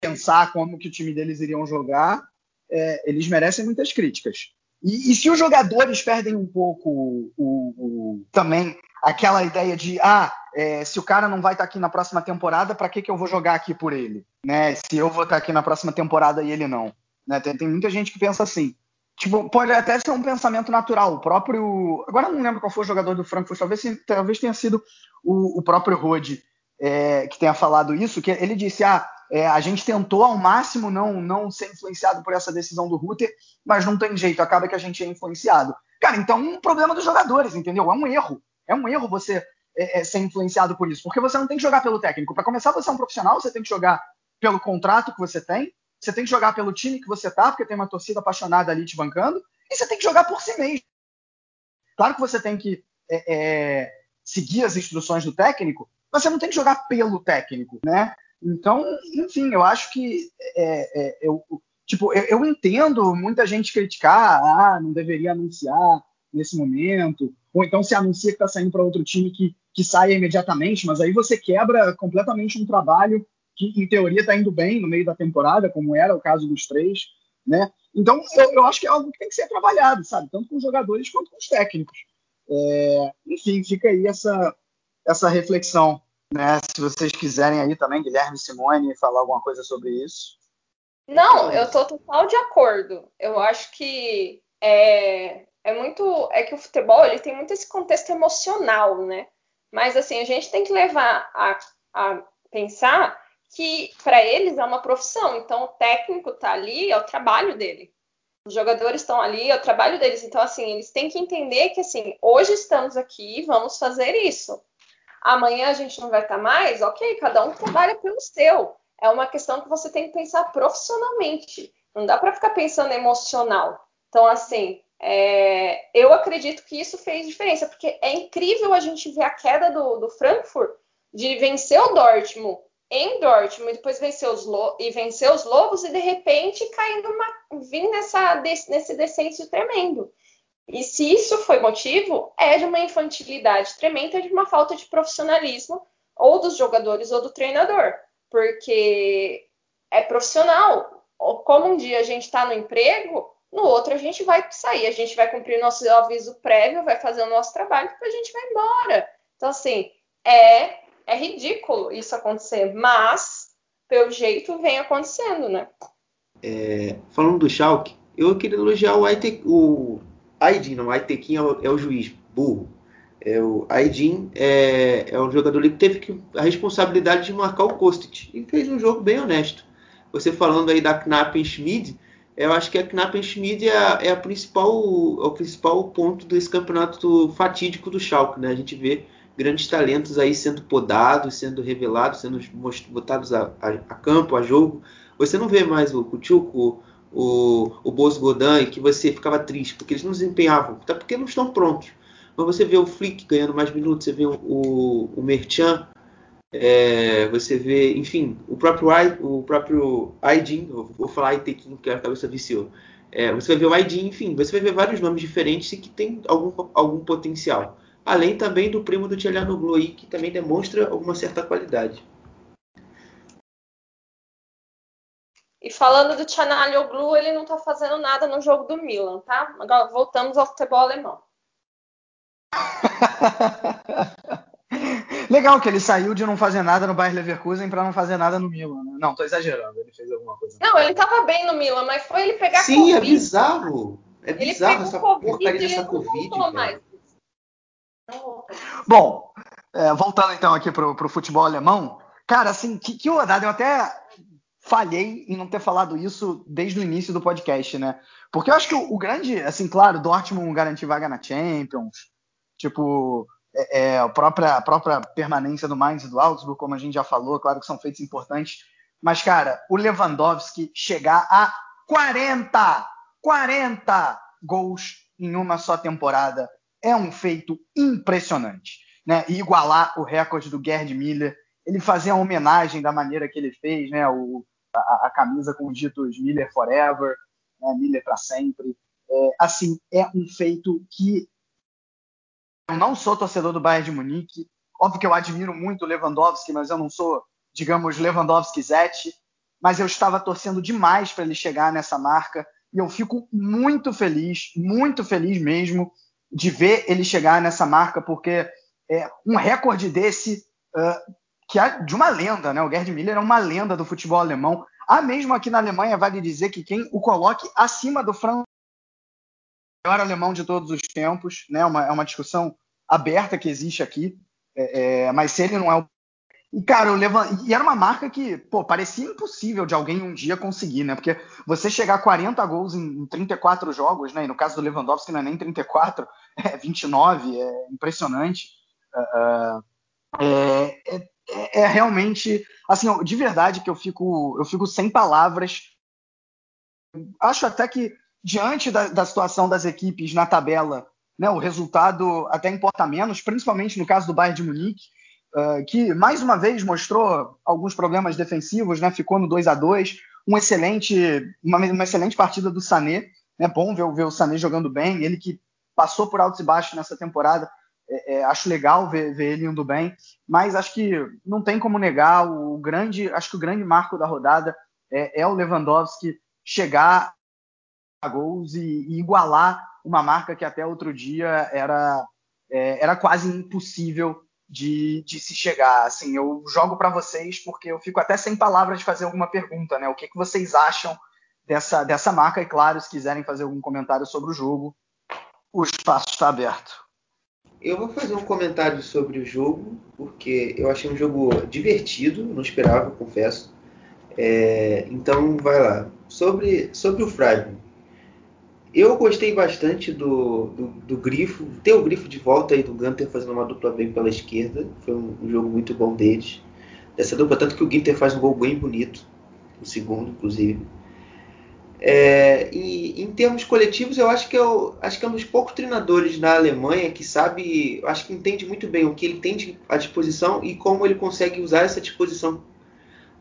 pensar como que o time deles iriam jogar, é, eles merecem muitas críticas. E, e, se os jogadores perdem um pouco o, o, também aquela ideia de ah, é, se o cara não vai estar tá aqui na próxima temporada, para que, que eu vou jogar aqui por ele? Né? Se eu vou estar tá aqui na próxima temporada e ele não. Né? Tem, tem, muita gente que pensa assim. Tipo, pode até ser um pensamento natural. O próprio. Agora não lembro qual foi o jogador do Frankfurt, talvez, talvez tenha sido o, o próprio Rode é, que tenha falado isso, que ele disse: ah, é, a gente tentou ao máximo não, não ser influenciado por essa decisão do Ruther, mas não tem jeito, acaba que a gente é influenciado. Cara, então um problema dos jogadores, entendeu? É um erro. É um erro você é, é, ser influenciado por isso, porque você não tem que jogar pelo técnico. Para começar, você é um profissional, você tem que jogar pelo contrato que você tem, você tem que jogar pelo time que você tá, porque tem uma torcida apaixonada ali te bancando, e você tem que jogar por si mesmo. Claro que você tem que é, é seguir as instruções do técnico, mas você não tem que jogar pelo técnico, né? Então, enfim, eu acho que é, é, eu, tipo, eu, eu, entendo muita gente criticar, ah, não deveria anunciar nesse momento, ou então se anuncia que está saindo para outro time que, que saia imediatamente, mas aí você quebra completamente um trabalho que, em teoria, está indo bem no meio da temporada, como era o caso dos três, né? Então, eu, eu acho que é algo que tem que ser trabalhado, sabe? Tanto com os jogadores quanto com os técnicos. É, enfim, fica aí essa, essa reflexão. Né? Se vocês quiserem aí também, Guilherme Simone, falar alguma coisa sobre isso. Não, eu tô total de acordo. Eu acho que é, é muito. É que o futebol ele tem muito esse contexto emocional, né? Mas assim, a gente tem que levar a, a pensar que para eles é uma profissão. Então o técnico tá ali, é o trabalho dele. Os jogadores estão ali, é o trabalho deles. Então, assim, eles têm que entender que assim, hoje estamos aqui, vamos fazer isso amanhã a gente não vai estar mais, ok, cada um trabalha pelo seu. É uma questão que você tem que pensar profissionalmente. Não dá para ficar pensando emocional. Então, assim, é, eu acredito que isso fez diferença, porque é incrível a gente ver a queda do, do Frankfurt de vencer o Dortmund em Dortmund, depois vencer os e vencer os Lobos e de repente cair numa, vir nessa, nesse descenso tremendo. E se isso foi motivo, é de uma infantilidade tremenda, de uma falta de profissionalismo ou dos jogadores ou do treinador, porque é profissional. Como um dia a gente está no emprego, no outro a gente vai sair, a gente vai cumprir nosso aviso prévio, vai fazer o nosso trabalho, depois a gente vai embora. Então, assim, é, é ridículo isso acontecer, mas, pelo jeito, vem acontecendo, né? É, falando do Schalke, eu queria elogiar o, IT, o Aidin, não, Aitekin é, o, é o juiz, burro. É, o Aidin é, é um jogador que teve que, a responsabilidade de marcar o Kostic e fez um jogo bem honesto. Você falando aí da Knappen Schmid, eu acho que a Knappen Schmid é, a, é a principal, é o principal ponto desse campeonato fatídico do Schalke. Né? A gente vê grandes talentos aí sendo podados, sendo revelados, sendo botados a, a, a campo, a jogo. Você não vê mais o Kuchuk, o, o Bozo Godan que você ficava triste, porque eles não desempenhavam, até porque não estão prontos. Mas você vê o Flick ganhando mais minutos, você vê o, o, o Merchan, é, você vê, enfim, o próprio o próprio Aidin, vou falar Aitekin porque a cabeça viciou. É, você vai ver o Aidin, enfim, você vai ver vários nomes diferentes e que tem algum, algum potencial. Além também do primo do Tcheliano aí, que também demonstra alguma certa qualidade. E falando do Tchanalhoglu, ele não está fazendo nada no jogo do Milan, tá? Agora voltamos ao futebol alemão. Legal que ele saiu de não fazer nada no Bayern Leverkusen para não fazer nada no Milan. Né? Não, tô exagerando. Ele fez alguma coisa. Não, ele tava bem no Milan, mas foi ele pegar Sim, é Covid. é bizarro. É bizarro essa COVID, porcaria dessa Covid. Bom, é, voltando então aqui pro, pro futebol alemão, cara, assim, que, que rodada. Eu até falhei em não ter falado isso desde o início do podcast, né? Porque eu acho que o, o grande, assim, claro, Dortmund garantir vaga na Champions, tipo, é, é, a, própria, a própria permanência do Mainz e do Augsburg, como a gente já falou, claro que são feitos importantes, mas, cara, o Lewandowski chegar a 40, 40 gols em uma só temporada é um feito impressionante, né? E igualar o recorde do Gerd Miller, ele fazer a homenagem da maneira que ele fez, né? O, a, a camisa com os ditos Miller Forever, né, Miller para sempre. É, assim, é um feito que eu não sou torcedor do Bayern de Munique. Óbvio que eu admiro muito o Lewandowski, mas eu não sou, digamos, Lewandowski Zete. Mas eu estava torcendo demais para ele chegar nessa marca. E eu fico muito feliz, muito feliz mesmo, de ver ele chegar nessa marca, porque é, um recorde desse, uh, que é de uma lenda, né? O Gerd Miller é uma lenda do futebol alemão. Há mesmo aqui na Alemanha, vale dizer que quem o coloque acima do Franz melhor alemão de todos os tempos, né? Uma, é uma discussão aberta que existe aqui. É, é, mas se ele não é o. E, cara, eu levan... e era uma marca que, pô, parecia impossível de alguém um dia conseguir, né? Porque você chegar a 40 gols em 34 jogos, né? E no caso do Lewandowski não é nem 34, é 29, é impressionante. Uh, é, é, é, realmente, assim, de verdade que eu fico, eu fico sem palavras. Acho até que diante da, da situação das equipes na tabela, né, o resultado até importa menos, principalmente no caso do Bayern de Munique, uh, que mais uma vez mostrou alguns problemas defensivos, né, ficou no 2 a 2 um excelente, uma, uma, excelente partida do Sané, né, bom ver, ver o Sané jogando bem, ele que passou por altos e baixos nessa temporada, é, é, acho legal ver, ver, ele indo bem, mas acho que não tem como negar o grande, acho que o grande marco da rodada é, é o Lewandowski chegar gols e, e, igualar uma marca que até outro dia era, é, era quase impossível de, de, se chegar. Assim, eu jogo para vocês porque eu fico até sem palavras de fazer alguma pergunta, né? O que, que vocês acham dessa, dessa marca? E claro, se quiserem fazer algum comentário sobre o jogo, o espaço está aberto. Eu vou fazer um comentário sobre o jogo, porque eu achei um jogo divertido, não esperava, confesso. É, então, vai lá. Sobre, sobre o Freiburg, eu gostei bastante do, do, do, grifo, ter o grifo de volta aí do Gunter fazendo uma dupla bem pela esquerda. Foi um, um jogo muito bom deles. Dessa dupla, tanto que o Gunter faz um gol bem bonito, o segundo, inclusive. É, e em termos coletivos, eu acho que é, o, acho que é um dos poucos treinadores na Alemanha que sabe, acho que entende muito bem o que ele tem à disposição e como ele consegue usar essa disposição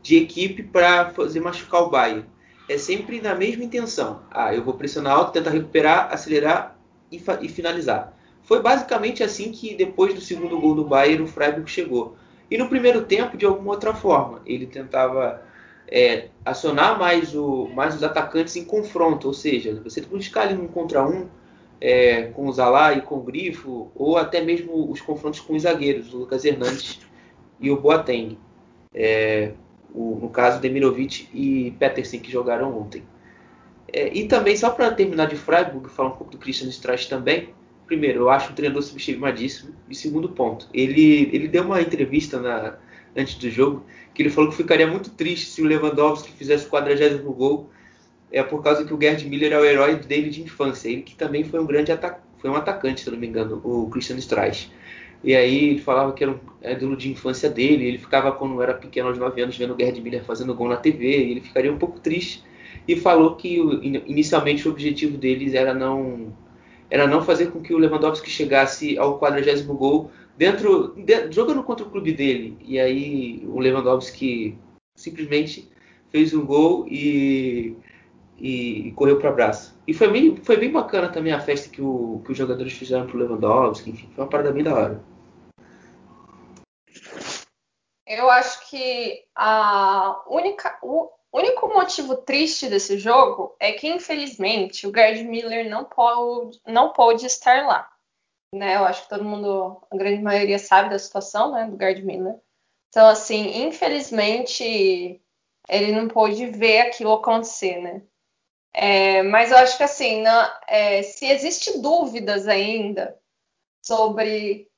de equipe para fazer machucar o Bayern é sempre na mesma intenção. Ah, eu vou pressionar alto, tentar recuperar, acelerar e, e, finalizar. Foi basicamente assim que depois do segundo gol do Bayern o Freiburg chegou. E no primeiro tempo, de alguma outra forma, ele tentava é, acionar mais, o, mais os atacantes em confronto, ou seja, você buscar ali um contra um é, com o Zalá e com o Grifo, ou até mesmo os confrontos com os zagueiros, o Lucas Hernandes e o Boateng. É, o, no caso Demirovic e Petersen que jogaram ontem. É, e também, só para terminar de Freiburg, falar um pouco do Christian Streich também. Primeiro, eu acho um treinador subestimadíssimo. E segundo ponto, ele, ele deu uma entrevista na, antes do jogo que ele falou que ficaria muito triste se o Lewandowski fizesse o 40 gol é por causa que o Gerd Miller é o herói dele de infância. Ele que também foi um grande foi um atacante, se não me engano, o Christian Streich. E aí ele falava que era um ídolo de infância dele. Ele ficava, quando era pequeno, aos 9 anos, vendo o Gerd Miller fazendo gol na TV. E ele ficaria um pouco triste. E falou que inicialmente o objetivo deles era não era não fazer com que o Lewandowski chegasse ao 40 gol dentro, de, jogando contra o clube dele. E aí o Lewandowski simplesmente fez um gol e e, e correu para abraço. E foi bem, foi bem bacana também a festa que, o, que os jogadores fizeram pro Lewandowski, enfim, foi uma parada bem da hora. Eu acho que a única, o único motivo triste desse jogo é que, infelizmente, o Gerd Miller não pode, não pode estar lá. Né? Eu acho que todo mundo, a grande maioria sabe da situação né, do Gerd Miller. Então, assim, infelizmente, ele não pôde ver aquilo acontecer, né? É, mas eu acho que assim, na, é, se existe dúvidas ainda sobre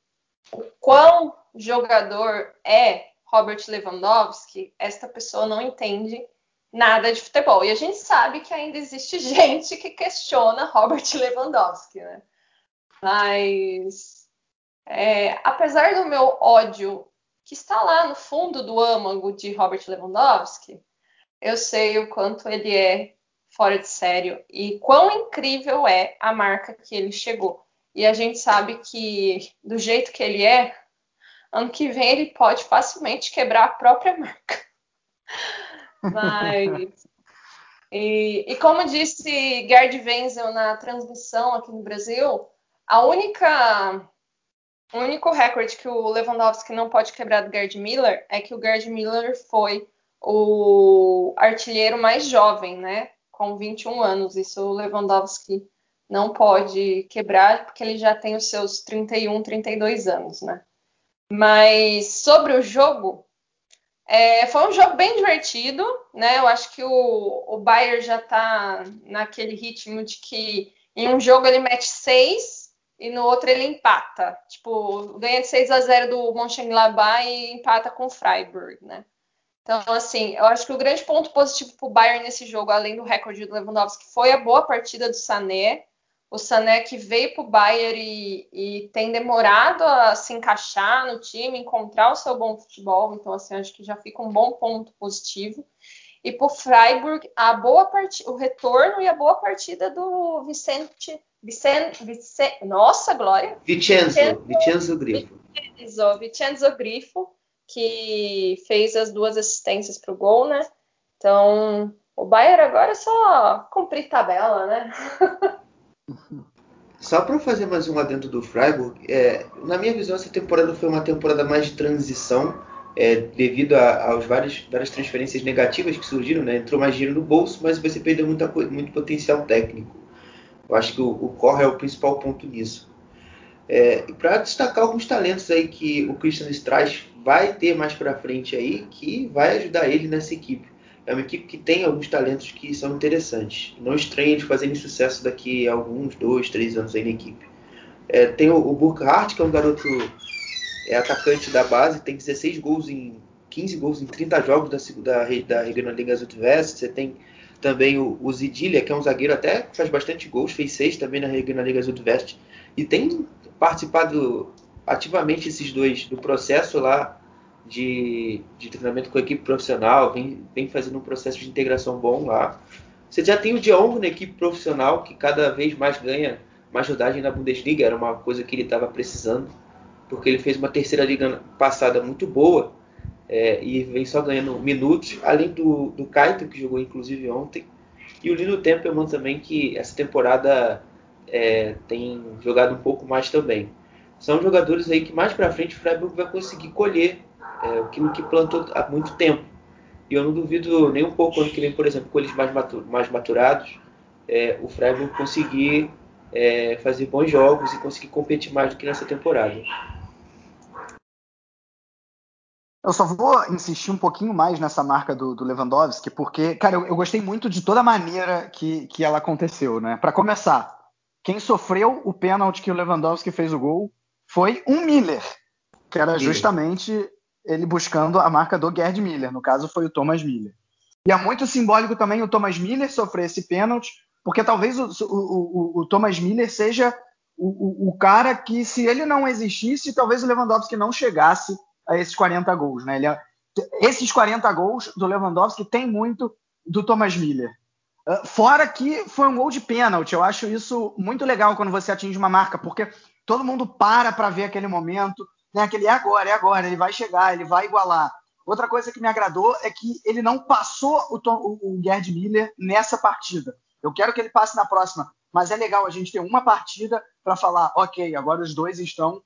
o quão jogador é Robert Lewandowski, esta pessoa não entende nada de futebol. E a gente sabe que ainda existe gente que questiona Robert Lewandowski, né? Mas é, apesar do meu ódio que está lá no fundo do âmago de Robert Lewandowski, eu sei o quanto ele é fora de sério e quão incrível é a marca que ele chegou. E a gente sabe que, do jeito que ele é, ano que vem ele pode facilmente quebrar a própria marca. Mas E, e como disse Gerd Wenzel na transmissão aqui no Brasil, a única o único recorde que o Lewandowski não pode quebrar do Gerd Miller é que o Gerd Miller foi o artilheiro mais jovem, né? Com 21 anos. Isso o Lewandowski não pode quebrar, porque ele já tem os seus 31, 32 anos, né? Mas sobre o jogo, é, foi um jogo bem divertido, né? Eu acho que o, o Bayern já tá naquele ritmo de que em um jogo ele mete seis e no outro ele empata. Tipo, ganha de 6 a 0 do Mönchengladbach e empata com o Freiburg, né? Então, assim, eu acho que o grande ponto positivo para o Bayern nesse jogo, além do recorde do Lewandowski, foi a boa partida do Sané o Sané que veio para o Bayern e, e, tem demorado a se encaixar no time, encontrar o seu bom futebol, então assim, acho que já fica um bom ponto positivo. E para o Freiburg, a boa partida, o retorno e a boa partida do Vicente, Vicente, Vicente nossa, Glória! Vicenzo, Vicenzo Grifo. Vicenzo, Vicenzo Grifo, que fez as duas assistências para o gol, né? Então, o Bayern agora é só cumprir tabela, né? Só para fazer mais um adendo do Freiburg, é, na minha visão essa temporada foi uma temporada mais de transição, é, devido aos várias, várias transferências negativas que surgiram, né? entrou mais dinheiro no bolso, mas você perdeu muita, muito potencial técnico. Eu acho que o, o Corre é o principal ponto nisso. É, para destacar alguns talentos aí que o Christian Strauss vai ter mais para frente aí, que vai ajudar ele nessa equipe é uma equipe que tem alguns talentos que são interessantes. Não estranha eles fazerem sucesso daqui a alguns, dois, três anos aí na equipe. É, tem o, o Burkhardt, que é um garoto é, atacante da base, tem 16 gols em 15 gols em 30 jogos da, da, da Regional Liga Südwest. Você tem também o, o que é um zagueiro até que faz bastante gols, fez seis também na Regional Liga Südwest. E tem participado ativamente esses dois do processo lá de, de treinamento com a equipe profissional, vem, vem fazendo um processo de integração bom lá. Você já tem o Diong na equipe profissional, que cada vez mais ganha mais rodagem na Bundesliga, era uma coisa que ele estava precisando, porque ele fez uma terceira liga passada muito boa é, e vem só ganhando minutos, além do, do Kaito, que jogou inclusive ontem, e o Lino Tempelman também, que essa temporada é, tem jogado um pouco mais também. São jogadores aí que mais para frente o Freiburg vai conseguir colher é, aquilo que plantou há muito tempo. E eu não duvido nem um pouco ano que vem, por exemplo, com eles mais, matur mais maturados, é, o Freiburg conseguir é, fazer bons jogos e conseguir competir mais do que nessa temporada. Eu só vou insistir um pouquinho mais nessa marca do, do Lewandowski, porque, cara, eu, eu, gostei muito de toda a maneira que, que ela aconteceu, né? Para começar, quem sofreu o pênalti que o Lewandowski fez o gol foi um Miller, que era justamente ele buscando a marca do Gerd Miller, no caso foi o Thomas Miller. E é muito simbólico também o Thomas Miller sofrer esse pênalti, porque talvez o, o, o, o Thomas Miller seja o, cara que, se ele não existisse, talvez o Lewandowski não chegasse a esses 40 gols. Né? É, esses 40 gols do Lewandowski tem muito do Thomas Miller. Ah, fora que foi um gol de pênalti. Eu acho isso muito legal quando você atinge uma marca, porque todo mundo para para ver aquele momento né? Aquele é agora, é agora, ele vai chegar, ele vai igualar. Outra coisa que me agradou é que ele não passou o, Tom, o, o Gerd Miller nessa partida. Eu quero que ele passe na próxima, mas é legal a gente ter uma partida para falar, ok, agora os dois estão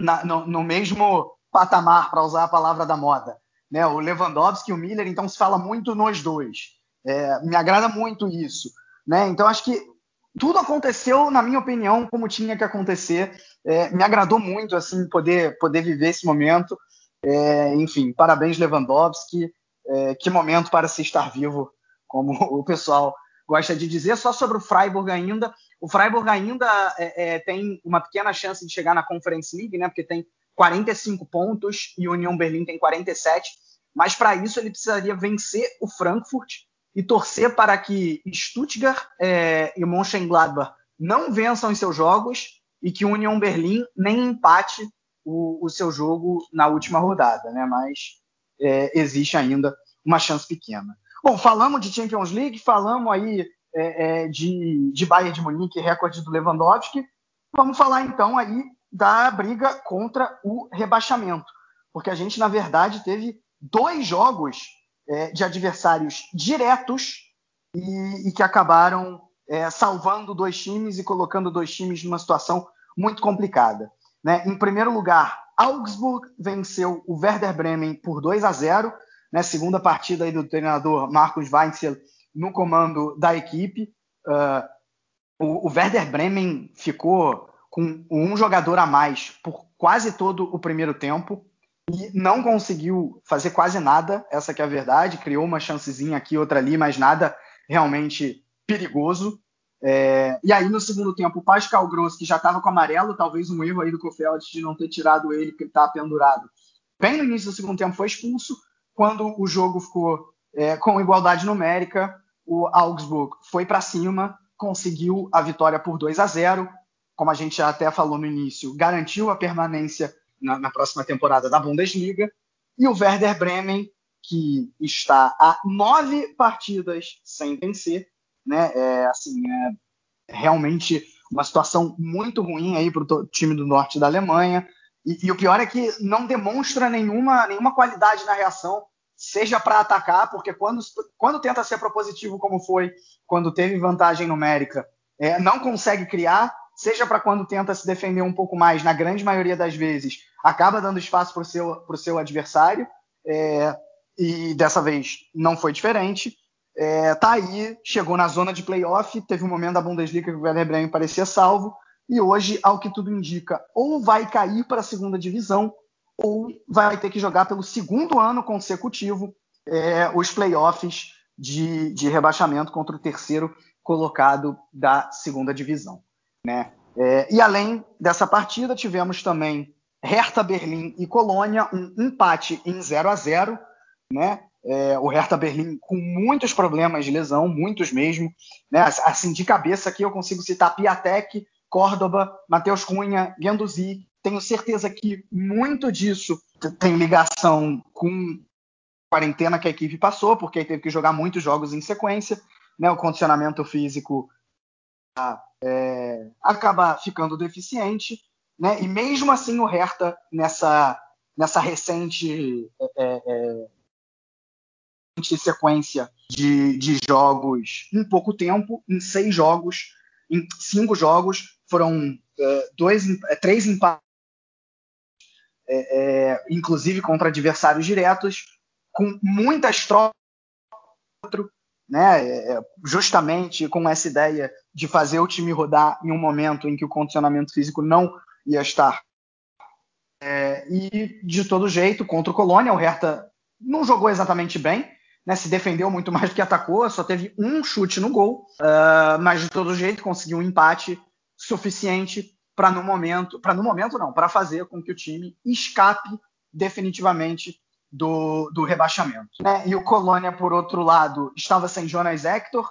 na, no, no, mesmo patamar, para usar a palavra da moda. Né? O Lewandowski e o Miller, então se fala muito nos dois. É, me agrada muito isso. Né? Então acho que tudo aconteceu, na minha opinião, como tinha que acontecer. É, me agradou muito assim poder poder viver esse momento. É, enfim, parabéns Lewandowski. É, que momento para se estar vivo, como o pessoal gosta de dizer. Só sobre o Freiburg ainda. O Freiburg ainda é, é, tem uma pequena chance de chegar na Conference League, né? Porque tem 45 pontos e o União Berlim tem 47. Mas para isso ele precisaria vencer o Frankfurt e torcer para que Stuttgart é, e Mönchengladbach não vençam em seus jogos e que Union Berlim nem empate o, o seu jogo na última rodada, né? Mas é, existe ainda uma chance pequena. Bom, falamos de Champions League, falamos aí é, é de, de Bayern de Munique, recorde do Lewandowski. Vamos falar então aí da briga contra o rebaixamento, porque a gente na verdade teve dois jogos é, de adversários diretos e, e que acabaram é, salvando dois times e colocando dois times numa situação muito complicada. Né? Em primeiro lugar, Augsburg venceu o Werder Bremen por 2 a 0, né? segunda partida do treinador Marcos Weinzel no comando da equipe. Uh, o, o Werder Bremen ficou com um jogador a mais por quase todo o primeiro tempo e não conseguiu fazer quase nada, essa que é a verdade, criou uma chancezinha aqui, outra ali, mas nada realmente perigoso. É, e aí, no segundo tempo, o Pascal Gross, que já estava com amarelo, talvez um erro aí do Kofeld de não ter tirado ele, porque ele estava pendurado. Bem no início do segundo tempo foi expulso. Quando o jogo ficou é, com igualdade numérica, o Augsburg foi para cima, conseguiu a vitória por 2 a 0. Como a gente já até falou no início, garantiu a permanência na, na próxima temporada da Bundesliga. E o Werder Bremen, que está a nove partidas sem vencer, né? É, assim, é realmente uma situação muito ruim aí para o time do norte da Alemanha. E, e, o pior é que não demonstra nenhuma, nenhuma qualidade na reação, seja para atacar, porque quando, quando tenta ser propositivo, como foi quando teve vantagem numérica, é, não consegue criar, seja para quando tenta se defender um pouco mais, na grande maioria das vezes, acaba dando espaço para o seu, seu adversário. É, e dessa vez não foi diferente. É, tá aí, chegou na zona de playoff, teve um momento da Bundesliga que o Werder Bremen parecia salvo, e hoje, ao que tudo indica, ou vai cair para a segunda divisão, ou vai ter que jogar pelo segundo ano consecutivo é, os playoffs de, de, rebaixamento contra o terceiro colocado da segunda divisão. Né? É, e além dessa partida, tivemos também Hertha Berlim e Colônia, um empate em 0 a 0 né? É, o Hertha Berlim com muitos problemas de lesão, muitos mesmo. Né? Assim, de cabeça aqui eu consigo citar Piatek, Córdoba, Matheus Cunha, Guendouzi. Tenho certeza que muito disso tem ligação com a quarentena que a equipe passou, porque teve que jogar muitos jogos em sequência. Né? O condicionamento físico é, acaba ficando deficiente. Né? E mesmo assim o Hertha, nessa, nessa recente é, é sequência de, de jogos em pouco tempo, em seis jogos, em cinco jogos, foram é, dois, é, três empates, é, é, inclusive contra adversários diretos, com muitas trocas, né, é, é, justamente com essa ideia de fazer o time rodar em um momento em que o condicionamento físico não ia estar. e de todo jeito, contra o Colônia, o Hertha não jogou exatamente bem, né, se defendeu muito mais do que atacou, só teve um chute no gol, uh, mas de todo jeito conseguiu um empate suficiente para no momento, para no momento não, para fazer com que o time escape definitivamente do, do rebaixamento. Né? E o Colônia, por outro lado, estava sem Jonas Hector,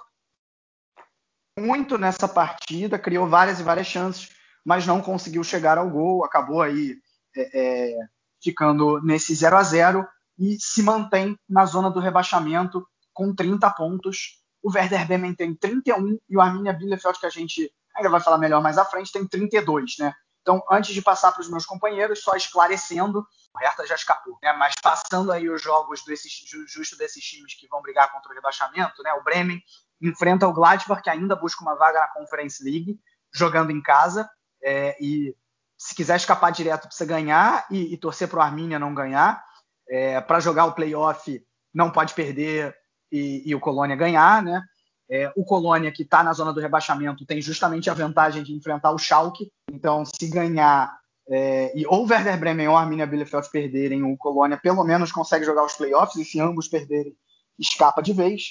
muito nessa partida, criou várias e várias chances, mas não conseguiu chegar ao gol, acabou aí é, é, ficando nesse 0 a 0 e se mantém na zona do rebaixamento com 30 pontos. O Werder Bremen tem 31 e o Arminia Bielefeld, que a gente ainda vai falar melhor mais à frente, tem 32, né? Então, antes de passar para os meus companheiros, só esclarecendo, o Hertha já escapou, né? Mas passando aí os jogos desses, justo desses times que vão brigar contra o rebaixamento, né? O Bremen enfrenta o Gladbach, que ainda busca uma vaga na Conference League, jogando em casa, é, e se quiser escapar direto precisa ganhar e, e torcer para o Arminia não ganhar é, para jogar o playoff não pode perder e, e o Colônia ganhar, né? É, o Colônia, que está na zona do rebaixamento, tem justamente a vantagem de enfrentar o Schalke. Então, se ganhar é, e ou o Werder Bremen ou a Arminia Bielefeld perderem, o Colônia pelo menos consegue jogar os playoffs, e se ambos perderem, escapa de vez.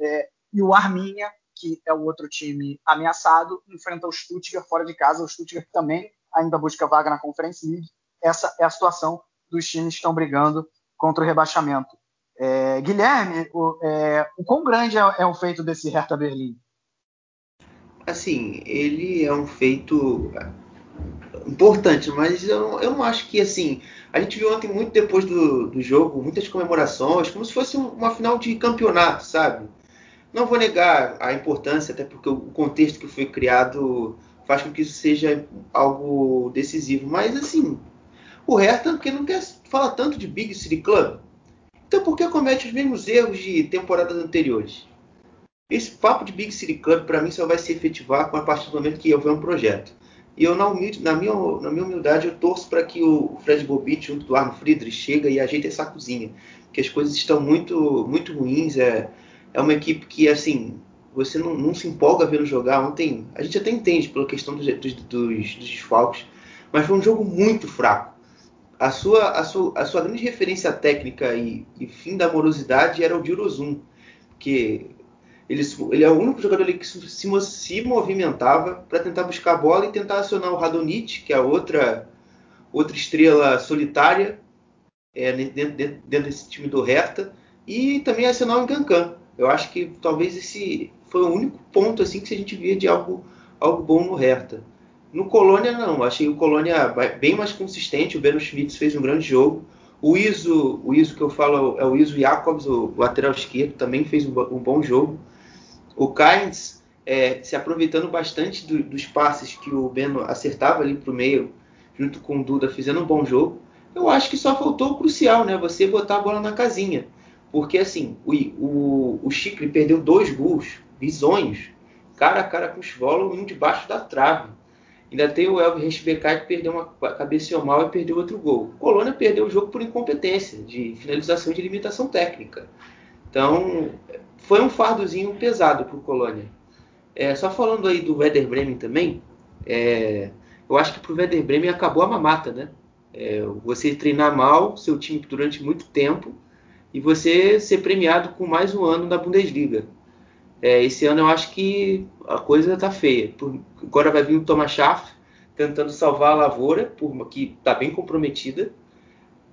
É, e o Arminia, que é o outro time ameaçado, enfrenta o Stuttgart fora de casa. O Stuttgart também ainda busca vaga na Conference League. Essa é a situação dos times que estão brigando contra o rebaixamento. É, Guilherme, o, é, o quão grande é, é, o feito desse Hertha Berlim? Assim, ele é um feito importante, mas eu, eu não acho que assim. A gente viu ontem, muito depois do, do jogo, muitas comemorações, como se fosse uma final de campeonato, sabe? Não vou negar a importância, até porque o contexto que foi criado faz com que isso seja algo decisivo. Mas assim, o Hertha, que não quer fala tanto de Big City Club, então por que comete os mesmos erros de temporadas anteriores? Esse papo de Big City Club, para mim, só vai se efetivar a partir do momento que houver um projeto. E eu, na, humilde, na, minha, na minha humildade, eu torço para que o Fred Bobbitt, junto do Arno Friedrich, chegue e ajeite essa cozinha. Porque as coisas estão muito, muito ruins. É, é uma equipe que, assim, você não, não se empolga vendo jogar. Ontem, a gente até entende pela questão dos, dos, dos, dos desfalques, mas foi um jogo muito fraco. A sua, a sua, a sua grande referência técnica e, e fim da morosidade era o Dirozum, que ele, ele, é o único jogador ali que se, se movimentava para tentar buscar a bola e tentar acionar o Radonit, que é outra, outra estrela solitária é, dentro, dentro, dentro, desse time do Hertha, e também acionar o Ngankan. Eu acho que talvez esse foi o único ponto assim que a gente via de algo, algo bom no Hertha. No Colônia, não. Achei o Colônia bem mais consistente. O Beno Schmitz fez um grande jogo. O Iso, o Iso que eu falo é o Iso Jacobs, o lateral esquerdo, também fez um, bom jogo. O Kainz é, se aproveitando bastante do, dos passes que o Beno acertava ali para o meio, junto com o Duda, fazendo um bom jogo. Eu acho que só faltou o crucial, né? Você botar a bola na casinha. Porque assim, o, o, o Chicre perdeu dois gols bizonhos, cara a cara com o Svolo, um debaixo da trave. Ainda tem o Elvis Reschbekai que perdeu uma cabeceou mal e perdeu outro gol. O Colônia perdeu o jogo por incompetência, de finalização de limitação técnica. Então, foi um fardozinho pesado para o Colônia. É, só falando aí do Werder Bremen também, é, eu acho que para o Werder Bremen acabou a mamata, né? É, você treinar mal seu time durante muito tempo e você ser premiado com mais um ano na Bundesliga. É, esse ano eu acho que a coisa está feia. Agora vai vir o Thomas Schaff tentando salvar a lavoura, por, que está bem comprometida.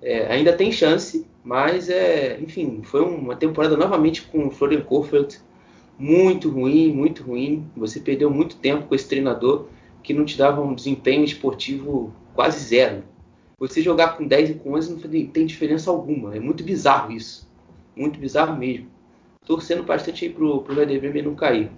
É, ainda tem chance, mas é, enfim, foi uma temporada novamente com o Florian Kohfeldt muito ruim, muito ruim. Você perdeu muito tempo com esse treinador que não te dava um desempenho esportivo quase zero. Você jogar com 10 e com 11 não tem diferença alguma. É muito bizarro isso. Muito bizarro mesmo torcendo bastante aí pro, pro Werder Bremen não cair.